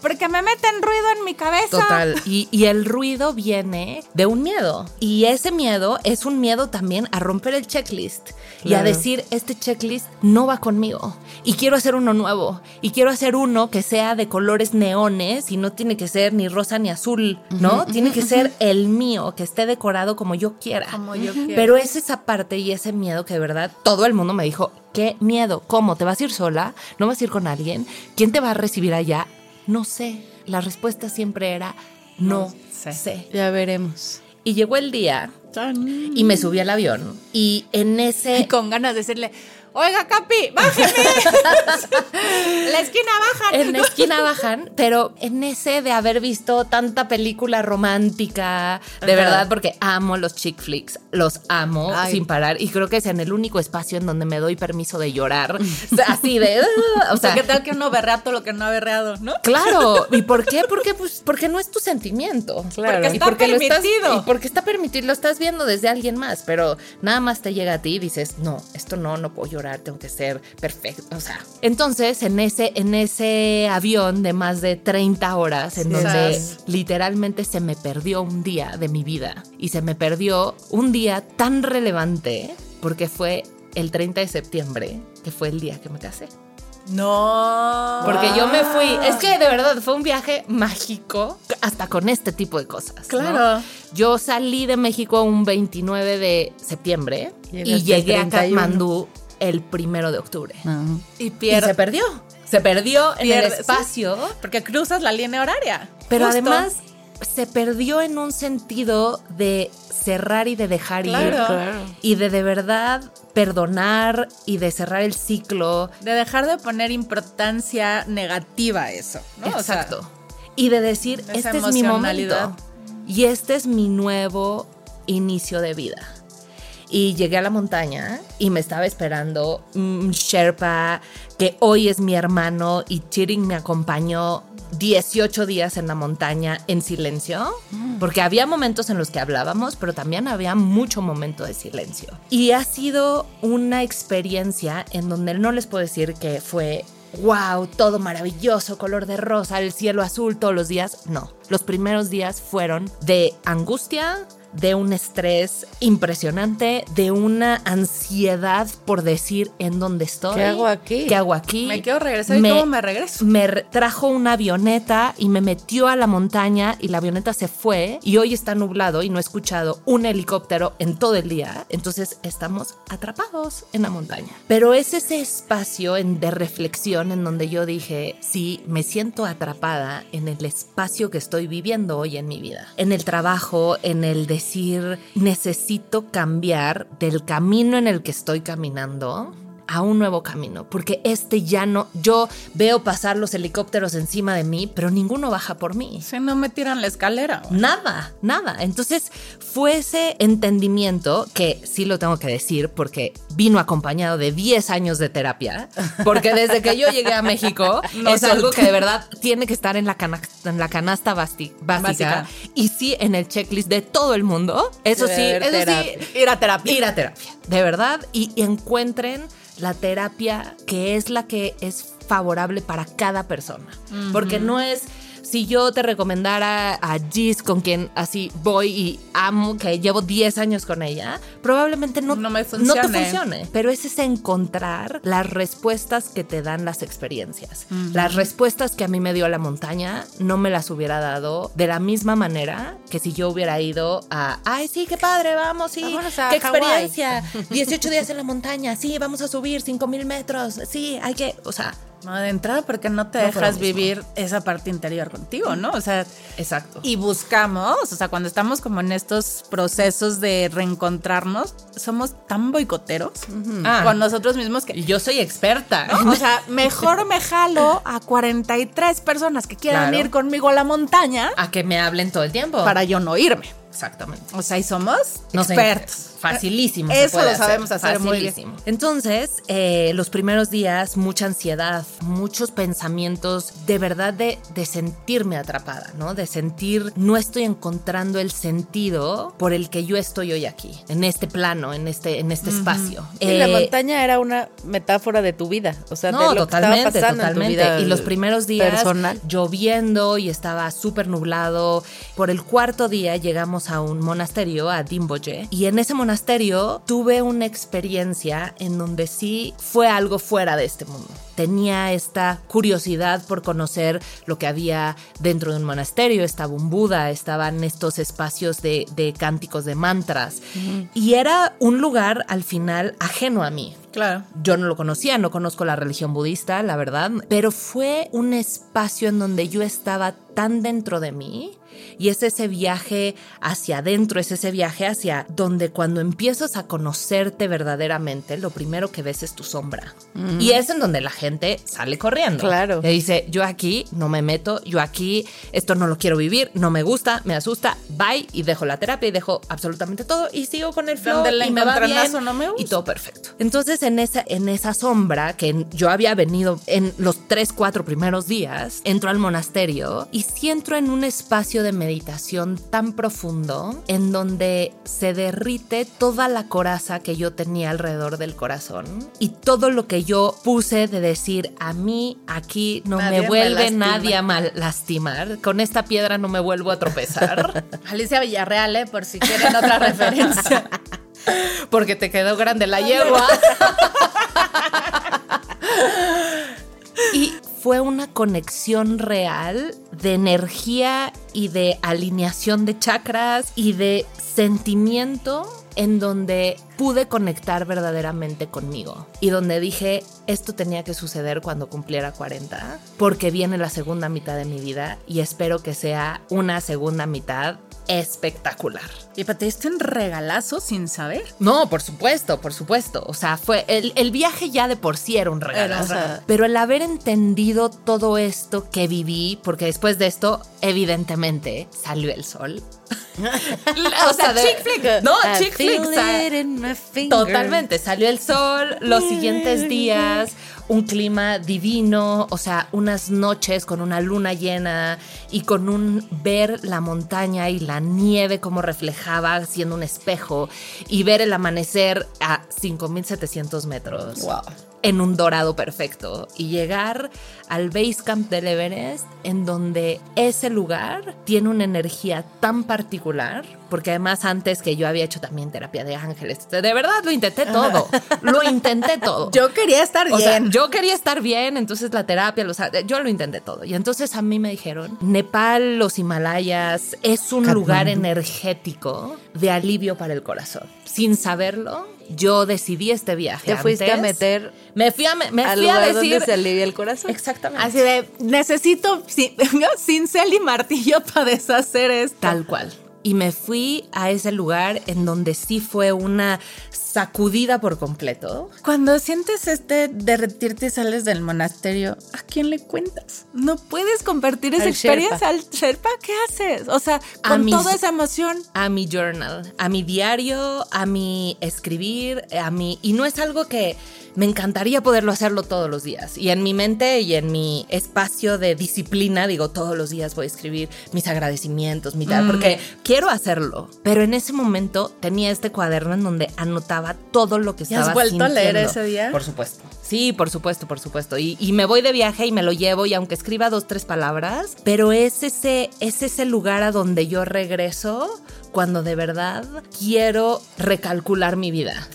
Porque me meten ruido en mi cabeza. Total. Y, y el ruido viene de un miedo. Y ese miedo es un miedo también a romper el checklist y a Claro. decir, este checklist no va conmigo. Y quiero hacer uno nuevo. Y quiero hacer uno que sea de colores neones y no tiene que ser ni rosa ni azul, ¿no? tiene que ser el mío, que esté decorado como yo quiera. Como yo quiera. Pero es esa parte y ese miedo que de verdad todo el mundo me dijo, ¿qué miedo? ¿Cómo? ¿Te vas a ir sola? ¿No vas a ir con alguien? ¿Quién te va a recibir allá? No sé. La respuesta siempre era, no, sé. sé. Ya veremos. Y llegó el día y me subí al avión y en ese... Con ganas de decirle, oiga, Capi, bájeme. la esquina bajan. En la esquina bajan, pero en ese de haber visto tanta película romántica, de Ajá. verdad, porque amo los chick flicks, los amo Ay. sin parar y creo que es en el único espacio en donde me doy permiso de llorar, así de, "Ah", o O sea, sea, ¿qué tal que uno berrea todo lo que no ha berreado, no? Claro, ¿y por qué? Porque pues porque no es tu sentimiento. Claro. Porque Y está porque lo estás- permitido. y porque está permitido, lo estás viendo desde alguien más, pero nada más te llega a ti y dices, no, esto no, no puedo llorar, tengo que ser perfecto. O sea, entonces en ese, en ese avión de más de 30 horas, en Sí. donde literalmente se me perdió un día de mi vida y se me perdió un día tan relevante porque fue el 30 de septiembre, que fue el día que me casé. No. Porque yo me fui. Es que de verdad fue un viaje mágico hasta con este tipo de cosas. ¿no? Claro. Yo salí de México un 29 de septiembre Llegaste y llegué a 31. Katmandú el primero de octubre. Y Y pierde. se perdió. Se perdió en el sí. espacio. Porque cruzas la línea horaria. Pero Justo. además se perdió en un sentido de cerrar y de dejar ir. Claro. Claro. Y de de verdad perdonar y de cerrar el ciclo. De dejar de poner importancia negativa a eso, ¿no? O sea, Exacto. y de decir, este es mi momento. Y este es mi nuevo inicio de vida. Y llegué a la montaña y me estaba esperando un Sherpa que hoy es mi hermano y Chiring me acompañó 18 días en la montaña en silencio, porque había momentos en los que hablábamos, pero también había mucho momento de silencio. Y ha sido una experiencia en donde no les puedo decir que fue wow, todo maravilloso, color de rosa, el cielo azul todos los días. No, los primeros días fueron de angustia, de un estrés impresionante, de una ansiedad por decir en dónde estoy. ¿Qué hago aquí? ¿Qué hago aquí? Me quiero regresar y cómo me regreso. Me trajo una avioneta y me metió a la montaña y la avioneta se fue y hoy está nublado y no he escuchado un helicóptero en todo el día. Entonces estamos atrapados en la montaña. Pero es ese espacio en- de reflexión en donde yo dije, sí, me siento atrapada en el espacio que estoy viviendo hoy en mi vida. En el trabajo, en el decir, necesito cambiar del camino en el que estoy caminando a un nuevo camino, porque este ya no, yo veo pasar los helicópteros encima de mí, pero ninguno baja por mí. Si no me tiran la escalera. Nada, nada. Entonces fue ese entendimiento que sí lo tengo que decir porque vino acompañado de 10 años de terapia, porque desde que yo llegué a México No es algo que de verdad tiene que estar en la, cana- en la canasta básica, Básica. y sí en el checklist de todo el mundo. Eso Debe sí, eso terapia. sí, Ir a terapia. ir a terapia, de verdad, y, y encuentren la terapia que es la que es favorable para cada persona. Porque no es, si yo te recomendara a Gis, con quien así voy y amo, que llevo 10 años con ella, probablemente no, No me no te funcione. Pero es ese encontrar las respuestas que te dan las experiencias. Las respuestas que a mí me dio la montaña no me las hubiera dado de la misma manera que si yo hubiera ido a, ay, sí, qué padre, vamos, sí, Vámonos qué Hawái". experiencia. 18 días en la montaña, sí, vamos a subir 5 mil metros, sí, hay que, o sea, No, de entrada porque no te No dejas vivir esa parte interior contigo, ¿no? O sea, exacto. y buscamos, o sea, cuando estamos como en estos procesos de reencontrarnos, somos tan boicoteros Ah. con nosotros mismos que yo soy experta. ¿no? O sea, mejor me jalo a 43 personas que quieran Claro. ir conmigo a la montaña A que me hablen todo el tiempo. para yo no irme. Exactamente. O sea, y somos Nos expertos. Facilísimo. se Eso lo sabemos hacer muy bien. Facilísimo. Entonces, eh, los primeros días, mucha ansiedad, muchos pensamientos de verdad de, de sentirme atrapada, ¿no? De sentir, no estoy encontrando el sentido por el que yo estoy hoy aquí, en este plano, en este, en este espacio. Y la Eh, montaña era una metáfora de tu vida, o sea, de no, lo totalmente, que estaba pasando totalmente. en tu vida y los primeros días personal. lloviendo y estaba súper nublado. Por el cuarto día llegamos a un monasterio, a Dimboje, y en ese monasterio tuve una experiencia en donde sí fue algo fuera de este mundo. Tenía esta curiosidad por conocer lo que había dentro de un monasterio. Estaba un Buda, estaban estos espacios de, de cánticos de mantras. Y era un lugar al final ajeno a mí. Claro. Yo no lo conocía, no conozco la religión budista, la verdad, pero fue un espacio en donde yo estaba tan dentro de mí y es ese viaje hacia adentro, es ese viaje hacia donde cuando empiezas a conocerte verdaderamente, lo primero que ves es tu sombra. Y es en donde la gente sale corriendo. Claro. Y dice, yo aquí no me meto, yo aquí esto no lo quiero vivir, no me gusta, me asusta, bye, y dejo la terapia y dejo absolutamente todo y sigo con el flow Donde y me va bien no me gusta. y todo perfecto. Entonces en esa, en esa sombra que yo había venido en los tres, cuatro primeros días, entro al monasterio y sí entro en un espacio de meditación tan profundo en donde se derrite toda la coraza que yo tenía alrededor del corazón y todo lo que yo puse de decir a mí aquí no Nadie me vuelve lastima". nadie a mal lastimar, con esta piedra no me vuelvo a tropezar. Alicia Villarreal, ¿eh? por si quieren otra referencia. Porque te quedó grande la yegua. fue una conexión real de energía y de alineación de chakras y de sentimiento en donde pude conectar verdaderamente conmigo y donde dije esto tenía que suceder cuando cumpliera 40 porque viene la segunda mitad de mi vida y espero que sea una segunda mitad espectacular. ¿Y para te diste un regalazo sin saber? No, por supuesto, por supuesto. O sea, fue el, el viaje ya de por sí era un. Era regalo. Pero el haber entendido todo esto que viví, porque después de esto, evidentemente, salió el sol. O sea, chick flick. No, I chick flick. Totalmente, salió el sol, los siguientes días, un clima divino, o sea, unas noches con una luna llena y con un ver la montaña y la nieve como reflejaba siendo un espejo y ver el amanecer a 5700 metros Wow. en un dorado perfecto y llegar al base camp del Everest en donde ese lugar tiene una energía tan particular porque además antes que yo había hecho también terapia de ángeles de verdad lo intenté todo lo intenté todo Yo quería estar o sea, bien. yo quería estar bien, entonces la terapia, los, yo lo intenté todo. Y entonces a mí me dijeron, Nepal, los Himalayas, es un lugar energético de alivio para el corazón. Sin saberlo, yo decidí este viaje. Te fuiste a meter Me fui a, me, me al fui a decir... donde se alivia el corazón. Exactamente. Así de, necesito cin- cincel y martillo para deshacer esto. Tal cual. Y me fui a ese lugar en donde sí fue una sacudida por completo. Cuando sientes este derretirte y sales del monasterio, ¿a quién le cuentas? No puedes compartir esa Al experiencia al Sherpa. ¿Qué haces? O sea, A con toda esa emoción. a mi journal, a mi diario, a mi escribir, a mi... Y no es algo que me encantaría poderlo hacerlo todos los días. Y en mi mente y en mi espacio de disciplina, digo, todos los días voy a escribir mis agradecimientos, mi tal, porque quiero hacerlo. Pero en ese momento tenía este cuaderno en donde anotaba todo lo que ¿Y estaba has vuelto a leer ese día? Por supuesto. Sí, por supuesto, por supuesto. Y, y me voy de viaje y me lo llevo y aunque escriba dos, tres palabras, pero es ese, es ese lugar a donde yo regreso cuando de verdad quiero recalcular mi vida.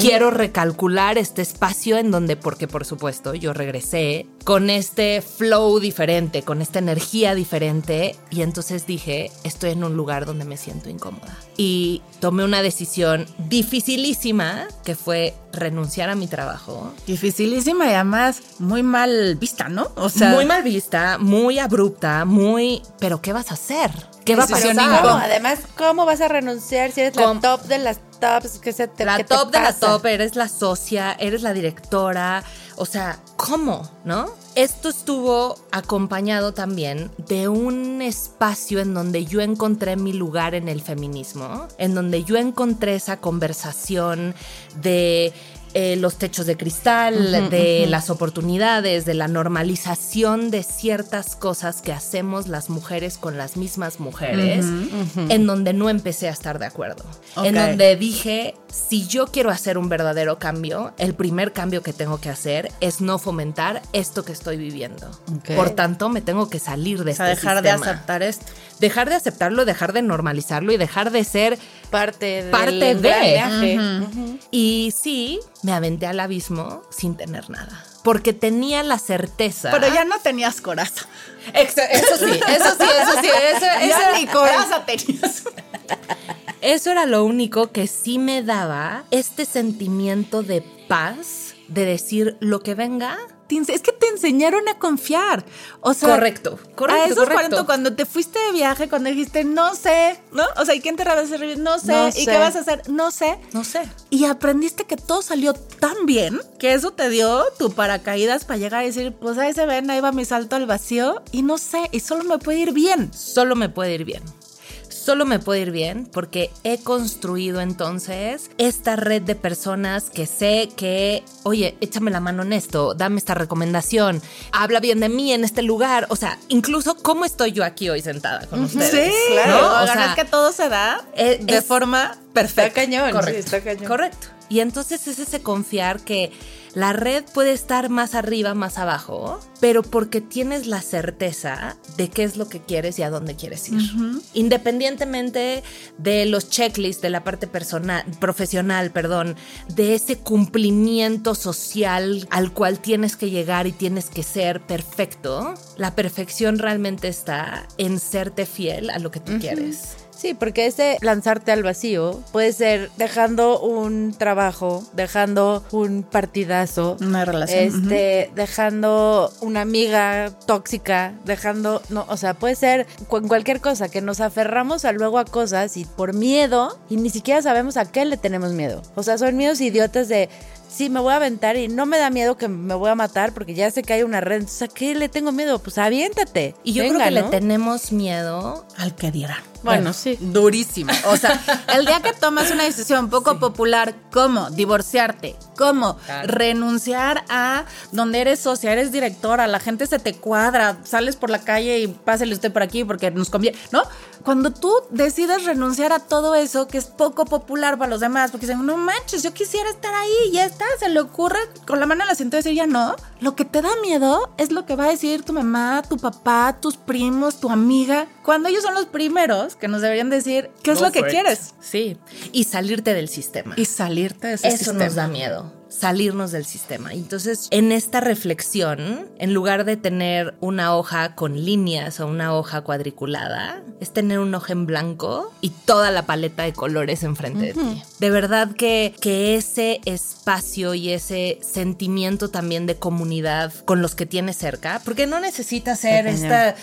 Quiero recalcular este espacio en donde, porque por supuesto yo regresé con este flow diferente, con esta energía diferente y entonces dije, estoy en un lugar donde me siento incómoda. Y tomé una decisión dificilísima que fue renunciar a mi trabajo. Dificilísima y además muy mal vista, ¿no? O sea, muy mal vista, muy abrupta, muy... Pero ¿qué vas a hacer? ¿Qué va a pasar? Además, ¿cómo vas a renunciar si eres ¿Cómo? la top de las tops? Que se te, la ¿qué te top de la top, eres la socia, eres la directora. O sea, ¿cómo? ¿No? Esto estuvo acompañado también de un espacio en donde yo encontré mi lugar en el feminismo, en donde yo encontré esa conversación de eh, los techos de cristal, de las oportunidades, de la normalización de ciertas cosas que hacemos las mujeres con las mismas mujeres, en donde no empecé a estar de acuerdo. En donde dije, si yo quiero hacer un verdadero cambio, el primer cambio que tengo que hacer es no fomentar esto que estoy viviendo. Por tanto, me tengo que salir de o sea, este dejar de aceptar esto. Dejar de aceptarlo, dejar de normalizarlo y dejar de ser Parte, del Parte de. engranaje. Y sí, me aventé al abismo sin tener nada. Porque tenía la certeza. Pero ya no tenías coraza. Eso sí, eso sí, eso sí. Eso, Ya eso- ni coraza tenías. Eso era lo único que sí me daba este sentimiento de paz, de decir lo que venga, es que te enseñaron a confiar. O sea, correcto, correcto. A esos correcto. cuando te fuiste de viaje, cuando dijiste, no sé, ¿no? O sea, ¿y quién te va a hacer No sé. No ¿Y sé. qué vas a hacer? No sé. No sé. Y aprendiste que todo salió tan bien que eso te dio tu paracaídas para llegar y decir, pues ahí se ven, ahí va mi salto al vacío y no sé, y solo me puede ir bien. Solo me puede ir bien. Solo me puede ir bien porque he construido entonces esta red de personas que sé que, oye, échame la mano en esto, dame esta recomendación, habla bien de mí en este lugar. O sea, incluso cómo estoy yo aquí hoy sentada con ustedes. Sí, ¿no? claro. O O sea, es que todo se da eh, de forma perfecta. Está cañón, Correcto. sí, está cañón. Correcto. Y entonces es ese confiar que la red puede estar más arriba, más abajo, pero porque tienes la certeza de qué es lo que quieres y a dónde quieres ir. Independientemente de los checklists, de la parte personal, profesional, perdón, de ese cumplimiento social al cual tienes que llegar y tienes que ser perfecto, la perfección realmente está en serte fiel a lo que tú quieres. Sí, porque ese lanzarte al vacío puede ser dejando un trabajo, dejando un partidazo, Una relación. este, dejando una amiga tóxica, dejando, no, o sea, puede ser con cualquier cosa que nos aferramos a luego a cosas y por miedo y ni siquiera sabemos a qué le tenemos miedo. O sea, son miedos idiotas de sí, me voy a aventar y no me da miedo que me voy a matar porque ya sé que hay una red. Entonces, ¿a qué le tengo miedo? Pues aviéntate. Y yo Venga, creo que ¿no? le tenemos miedo Al que dirán. Bueno, sí. Durísimo. O sea, el día que tomas una decisión poco popular, como divorciarte, como Claro. renunciar a donde eres socia, eres directora, la gente se te cuadra, sales por la calle y pásele usted por aquí porque nos conviene, ¿no? Cuando tú decides renunciar a todo eso que es poco popular para los demás, porque dicen, no manches, yo quisiera estar ahí, ya está, se le ocurre con la mano en la cintura decir ya no. Lo que te da miedo es lo que va a decir tu mamá, tu papá, tus primos, tu amiga, cuando ellos son los primeros que nos deberían decir qué es Go lo que it. quieres Sí, y salirte del sistema. y salirte de ese Eso sistema. nos da miedo, salirnos del sistema. Entonces, en esta reflexión, en lugar de tener una hoja con líneas o una hoja cuadriculada, es tener una hoja en blanco y toda la paleta de colores enfrente de ti. De verdad que, que ese espacio y ese sentimiento también de comunidad con los que tienes cerca, porque no necesitas ser esta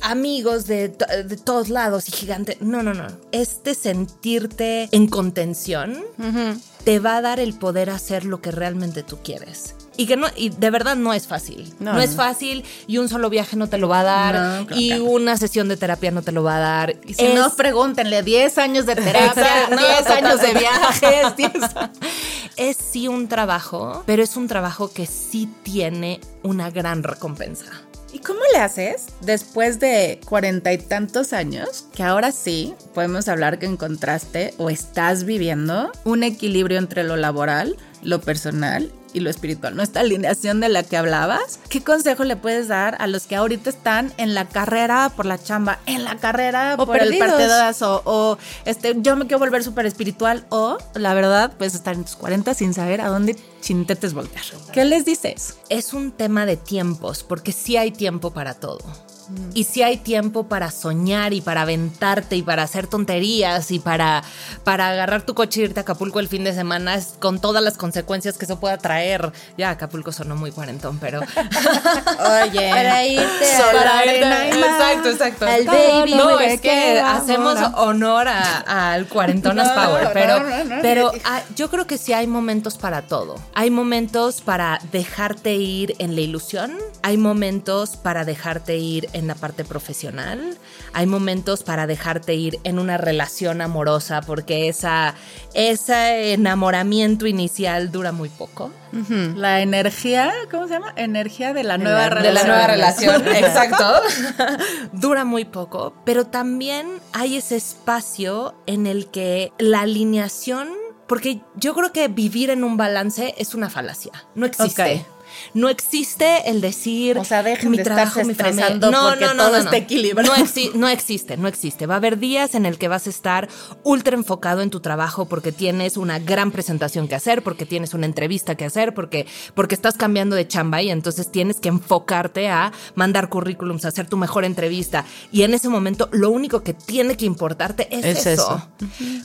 amigos de, de todos lados y gigante. No, no, no. Este sentirte en contención te va a dar el poder hacer lo que realmente tú quieres. Y que no, y de verdad no es fácil. No, No, es fácil y un solo viaje no te lo va a dar No, claro y una sesión de terapia no te lo va a dar. Y si Es- no, pregúntenle 10 años de terapia, Exacto, 10 no, años de viajes, 10 es sí un trabajo, pero es un trabajo que sí tiene una gran recompensa. ¿Y cómo le haces después de cuarenta y tantos años que ahora sí podemos hablar que encontraste o estás viviendo un equilibrio entre lo laboral, lo personal y lo espiritual? ¿No? Esta alineación de la que hablabas. ¿Qué consejo le puedes dar a los que ahorita están en la carrera por la chamba, en la carrera O por el partidazo o este, yo me quiero volver súper espiritual o la verdad pues estar en tus 40 sin saber a dónde chintetes voltear? ¿Qué les dices? es un tema de tiempos, porque sí hay tiempo para todo. Y sí hay tiempo para soñar y para aventarte y para hacer tonterías y para, para agarrar tu coche y irte a Acapulco el fin de semana es- con todas las consecuencias que eso pueda traer. Ya, Acapulco sonó muy cuarentón, pero... Oye, Para irte a Sol, la arena y mar. Exacto, exacto. Al baby. No, es que hacemos ahora. honor al cuarentonas No, power, pero, no, no. pero ah, yo creo que sí hay momentos para todo. Hay momentos para dejarte ir en la ilusión, hay momentos para dejarte ir en la parte profesional, hay momentos para dejarte ir en una relación amorosa porque esa, ese enamoramiento inicial dura muy poco. La energía, ¿cómo se llama? Energía de la nueva la- relación. de la nueva relación, exacto. Dura muy poco, pero también hay ese espacio en el que la alineación, porque yo creo que vivir en un balance es una falacia, no existe. No existe el decir O sea, dejen mi de trabajo, estarse mi familia. estresando porque todo esté equilibrado. No, exi- no existe, no existe. Va a haber días en el que vas a estar ultra enfocado en tu trabajo porque tienes una gran presentación que hacer, porque tienes una entrevista que hacer, porque, porque estás cambiando de chamba y entonces tienes que enfocarte a mandar currículums, a hacer tu mejor entrevista. Y en ese momento lo único que tiene que importarte es, Es eso. eso.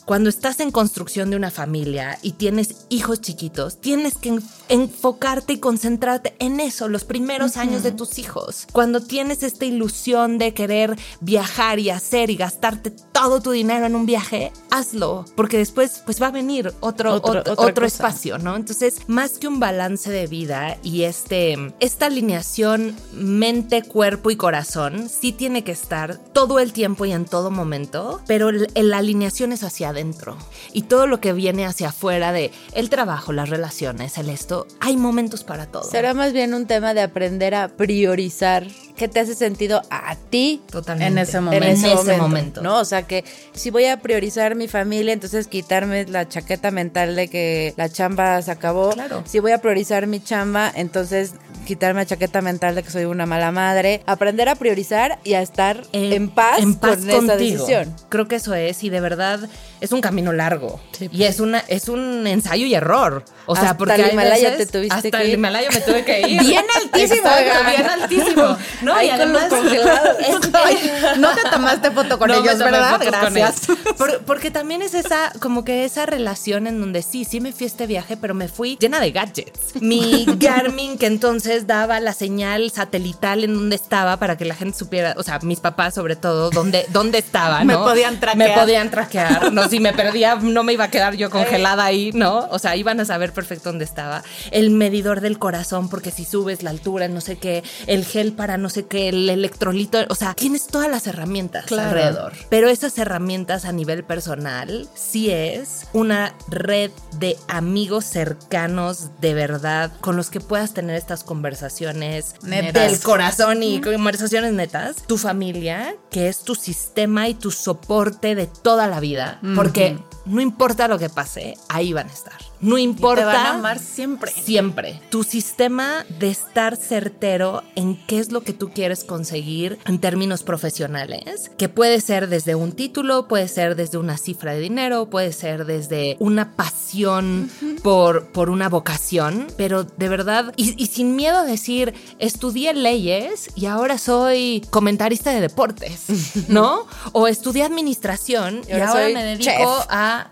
Cuando estás en construcción de una familia y tienes hijos chiquitos, tienes que en- enfocarte y concentrarte en eso, los primeros años de tus hijos. Cuando tienes esta ilusión de querer viajar y hacer y gastarte todo tu dinero en un viaje, hazlo, porque después pues va a venir otro, Otro- otro, otro espacio, ¿no? Entonces, más que un balance de vida y este, esta alineación mente, cuerpo y corazón, sí tiene que estar todo el tiempo y en todo momento, pero la alineación es hacia adentro. Y todo lo que viene hacia afuera de el trabajo, las relaciones, el esto, hay momentos para todo. Será más bien un tema de aprender a priorizar qué te hace sentido a ti Totalmente. En ese en momento. ese, En ese momento, momento. ¿no? O sea que si voy a priorizar mi familia, entonces quitarme la chaqueta mental de que la chamba se acabó. Claro. Si voy a priorizar mi chamba, entonces quitarme la chaqueta mental de que soy una mala madre. Aprender a priorizar y a estar Eh, en paz, en paz con esa decisión. Creo que eso es, y de verdad es un camino largo. Sí. Y es una, es un ensayo y error. O sea, Hasta porque el Himalaya veces- te tuviste hasta que el ir. Himalaya me tuve que ir. Bien altísimo, Exacto, bien altísimo. No, Ahí y con los además congelados. no te tomaste foto con no me ellos, ¿verdad? Gracias. Por- porque también es esa, como que esa relación en donde sí, sí me fui a este viaje, pero me fui llena de gadgets. Mi Garmin, que entonces daba la señal satelital en donde estaba para que la gente supiera, o sea, mis papás sobre todo, dónde, dónde estaba, Me ¿no? podían traquear. Me podían traquear. No, si me perdía, no me iba a quedar yo congelada ahí, ¿no? O sea, iban a saber perfecto dónde estaba. El medidor del corazón, porque si subes la altura, no sé qué, el gel para no sé qué, el electrolito, o sea, tienes todas las herramientas Claro. alrededor. Pero esas herramientas a nivel personal sí es una red de amigos cercanos de verdad con los que puedas tener estas conversaciones Netas. del corazón y conversaciones netas. Tu familia, que es tu sistema y tu soporte de toda la vida, porque no importa lo que pase, ahí van a estar. No importa. Te van a amar siempre. Siempre. Tu sistema de estar certero en qué es lo que tú quieres conseguir en términos profesionales, que puede ser desde un título, puede ser desde una cifra de dinero, puede ser desde una pasión por, por una vocación, pero de verdad, y, y sin miedo a decir, estudié leyes y ahora soy comentarista de deportes, ¿no? O estudié administración y, Y ahora me dedico chef. a...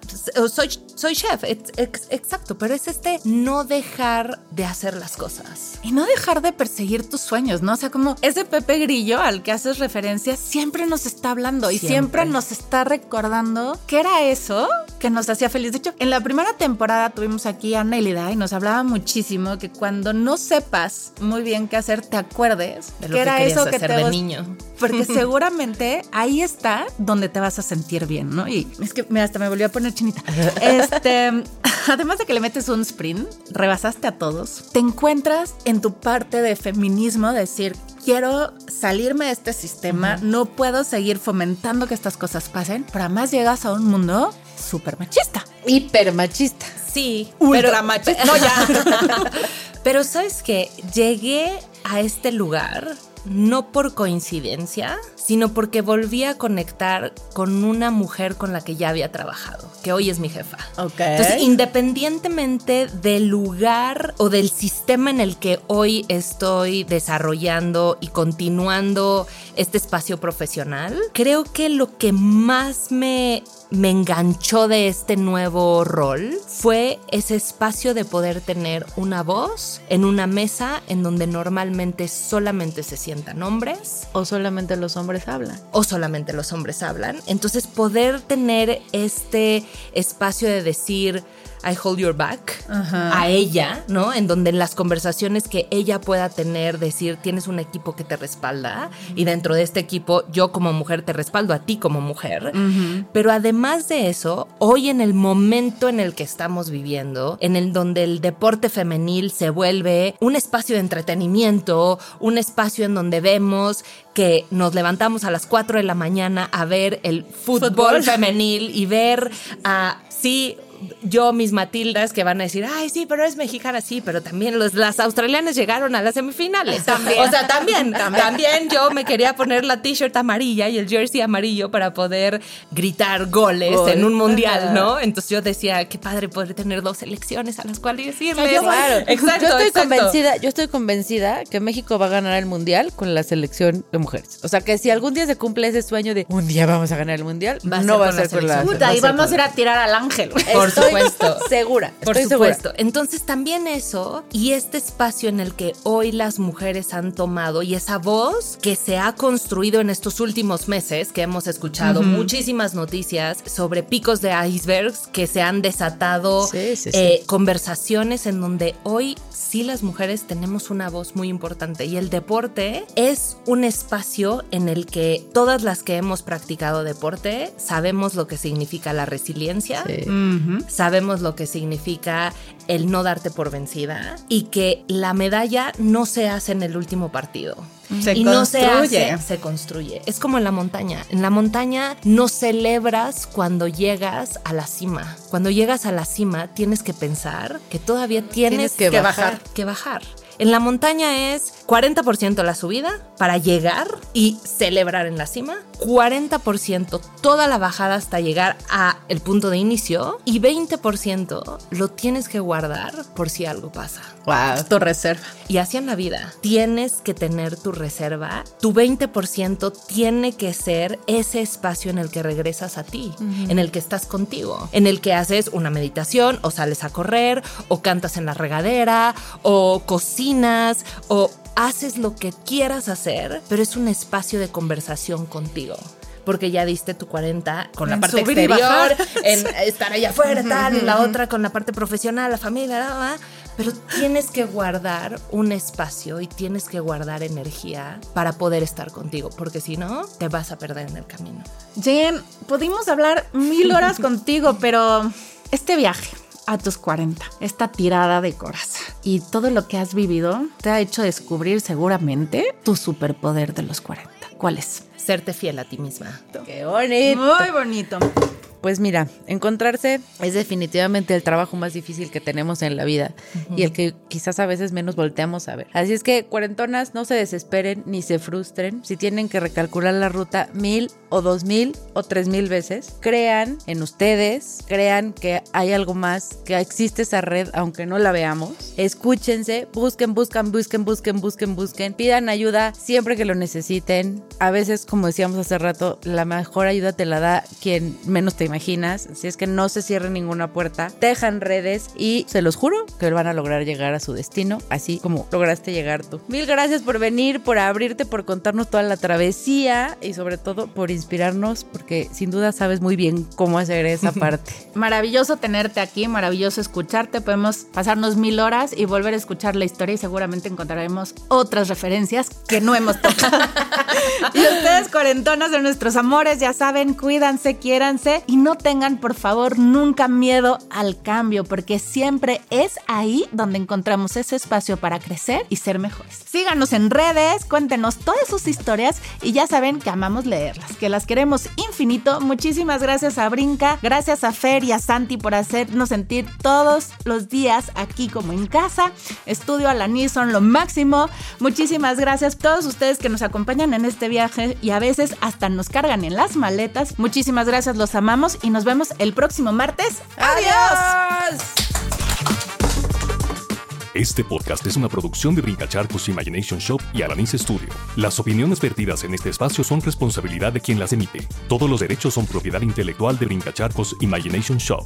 Soy, soy chef, ex- ex- exacto, pero es este no dejar de hacer las cosas. Y no dejar de perseguir tus sueños, ¿no? O sea, como ese Pepe Grillo al que haces referencia siempre nos está hablando y siempre Siempre. nos está recordando que era eso que nos hacía feliz. De hecho, en la primera temporada tuvimos aquí a Nélida y nos hablaba muchísimo que cuando no sepas muy bien qué hacer, te acuerdes De lo que que era eso que hacer te de niño. Porque seguramente ahí está donde te vas a sentir bien, ¿no? Y es que, mira, hasta me volvió a poner chinita. Este, además de que le metes un sprint, rebasaste a todos, te encuentras en tu parte de feminismo, decir, quiero salirme de este sistema, no puedo seguir fomentando que estas cosas pasen, pero además llegas a un mundo súper machista. Hiper machista. Sí, Ultra machista. No, ya. Pero sabes que llegué a este lugar no por coincidencia, sino porque volví a conectar con una mujer con la que ya había trabajado, que hoy es mi jefa. Ok. Entonces, independientemente del lugar o del sistema en el que hoy estoy desarrollando y continuando este espacio profesional, creo que lo que más me, me enganchó de este nuevo rol fue ese espacio de poder tener una voz en una mesa en donde normalmente solamente se sientan hombres O solamente los hombres hablan. o solamente los hombres hablan. Entonces poder tener este espacio de decir, I hold your back Ajá. a ella, ¿no? En donde en las conversaciones que ella pueda tener, decir, tienes un equipo que te respalda y dentro de este equipo yo como mujer te respaldo a ti como mujer. Pero además de eso, hoy en el momento en el que estamos viviendo, en el donde el deporte femenil se vuelve un espacio de entretenimiento, un espacio en donde vemos que nos levantamos a las 4 de la mañana a ver el fútbol, Fútbol. femenil y ver a, sí, yo, mis Matildas, que van a decir, ay, sí, pero es mexicana, sí, pero también los, las australianas llegaron a las semifinales. También. O sea, también, también, yo me quería poner la t-shirt amarilla y el jersey amarillo para poder gritar goles Gol. en un mundial. ¿no? Entonces yo decía, qué padre poder tener dos selecciones a las cuales irles. Yo, claro. Exacto, yo estoy exacto. convencida, yo estoy convencida que México va a ganar el mundial con la selección de mujeres. O sea que si algún día se cumple ese sueño de un día vamos a ganar el mundial, Va a no ser va a ser con la selección. Puta, a y ser vamos a ir a tirar al ángel. güey. Por Estoy supuesto. Segura. Por estoy segura. supuesto. Entonces también eso y este espacio en el que hoy las mujeres han tomado y esa voz que se ha construido en estos últimos meses, que hemos escuchado muchísimas noticias sobre picos de icebergs que se han desatado, Sí, sí, sí. eh, conversaciones en donde hoy sí las mujeres tenemos una voz muy importante y el deporte es un espacio en el que todas las que hemos practicado deporte sabemos lo que significa la resiliencia Sí. sabemos lo que significa el no darte por vencida y que la medalla no se hace en el último partido. Se y no se construye. hace, se construye. Es como en la montaña. En la montaña no celebras cuando llegas a la cima. Cuando llegas a la cima tienes que pensar que todavía tienes, Tienes que que bajar. bajar. Que bajar. En la montaña es 40% la subida para llegar y celebrar en la cima, 40% toda la bajada hasta llegar a el punto de inicio y 20% lo tienes que guardar por si algo pasa. Wow, tu reserva. Y así en la vida, tienes que tener tu reserva. Tu 20% tiene que ser ese espacio en el que regresas a ti, en el que estás contigo, en el que haces una meditación o sales a correr o cantas en la regadera o cocinas o haces lo que quieras hacer, pero es un espacio de conversación contigo. Porque ya diste tu 40 con la En parte exterior, en estar allá afuera, tal, la otra con la parte profesional, la familia, la, la, pero tienes que guardar un espacio y tienes que guardar energía para poder estar contigo, porque si no, te vas a perder en el camino. Jen, pudimos hablar mil horas contigo, pero este viaje a tus 40, esta tirada de coraza y todo lo que has vivido te ha hecho descubrir seguramente tu superpoder de los 40. ¿Cuál es? Serte fiel a ti misma. Qué bonito. Muy bonito. Pues mira, encontrarse es definitivamente el trabajo más difícil que tenemos en la vida y el que quizás a veces menos volteamos a ver. Así es que cuarentonas no se desesperen ni se frustren si tienen que recalcular la ruta mil o dos mil o tres mil veces. Crean en ustedes, crean que hay algo más, que existe esa red aunque no la veamos. Escúchense, busquen, buscan, busquen, busquen, busquen, busquen. Pidan ayuda siempre que lo necesiten. A veces, como decíamos hace rato, la mejor ayuda te la da quien menos te imaginas. Así es que no se cierre ninguna puerta, tejan redes y se los juro que van a lograr llegar a su destino, así como lograste llegar tú. Mil gracias por venir, por abrirte, por contarnos toda la travesía y sobre todo por inspirarnos, porque sin duda sabes muy bien cómo hacer esa parte. Maravilloso tenerte aquí, maravilloso escucharte. Podemos pasarnos mil horas y volver a escuchar la historia y seguramente encontraremos otras referencias que no hemos tocado. y ustedes, cuarentonas de nuestros amores, ya saben, cuídanse, quiéranse y no tengan, por favor, nunca miedo al cambio, porque siempre es ahí donde encontramos ese espacio para crecer y ser mejores. Síganos en redes, cuéntenos todas sus historias y ya saben que amamos leerlas, que las queremos infinito. Muchísimas gracias a Brinca, gracias a Fer y a Santi por hacernos sentir todos los días aquí como en casa. Estudio Alaní son lo máximo. Muchísimas gracias a todos ustedes que nos acompañan en este viaje y a veces hasta nos cargan en las maletas. Muchísimas gracias, los amamos y nos vemos el próximo martes. ¡Adiós! Este podcast es una producción de Brincacharcos Imagination Shop y Alanis Studio. Las opiniones vertidas en este espacio son responsabilidad de quien las emite. Todos los derechos son propiedad intelectual de Brincacharcos Imagination Shop.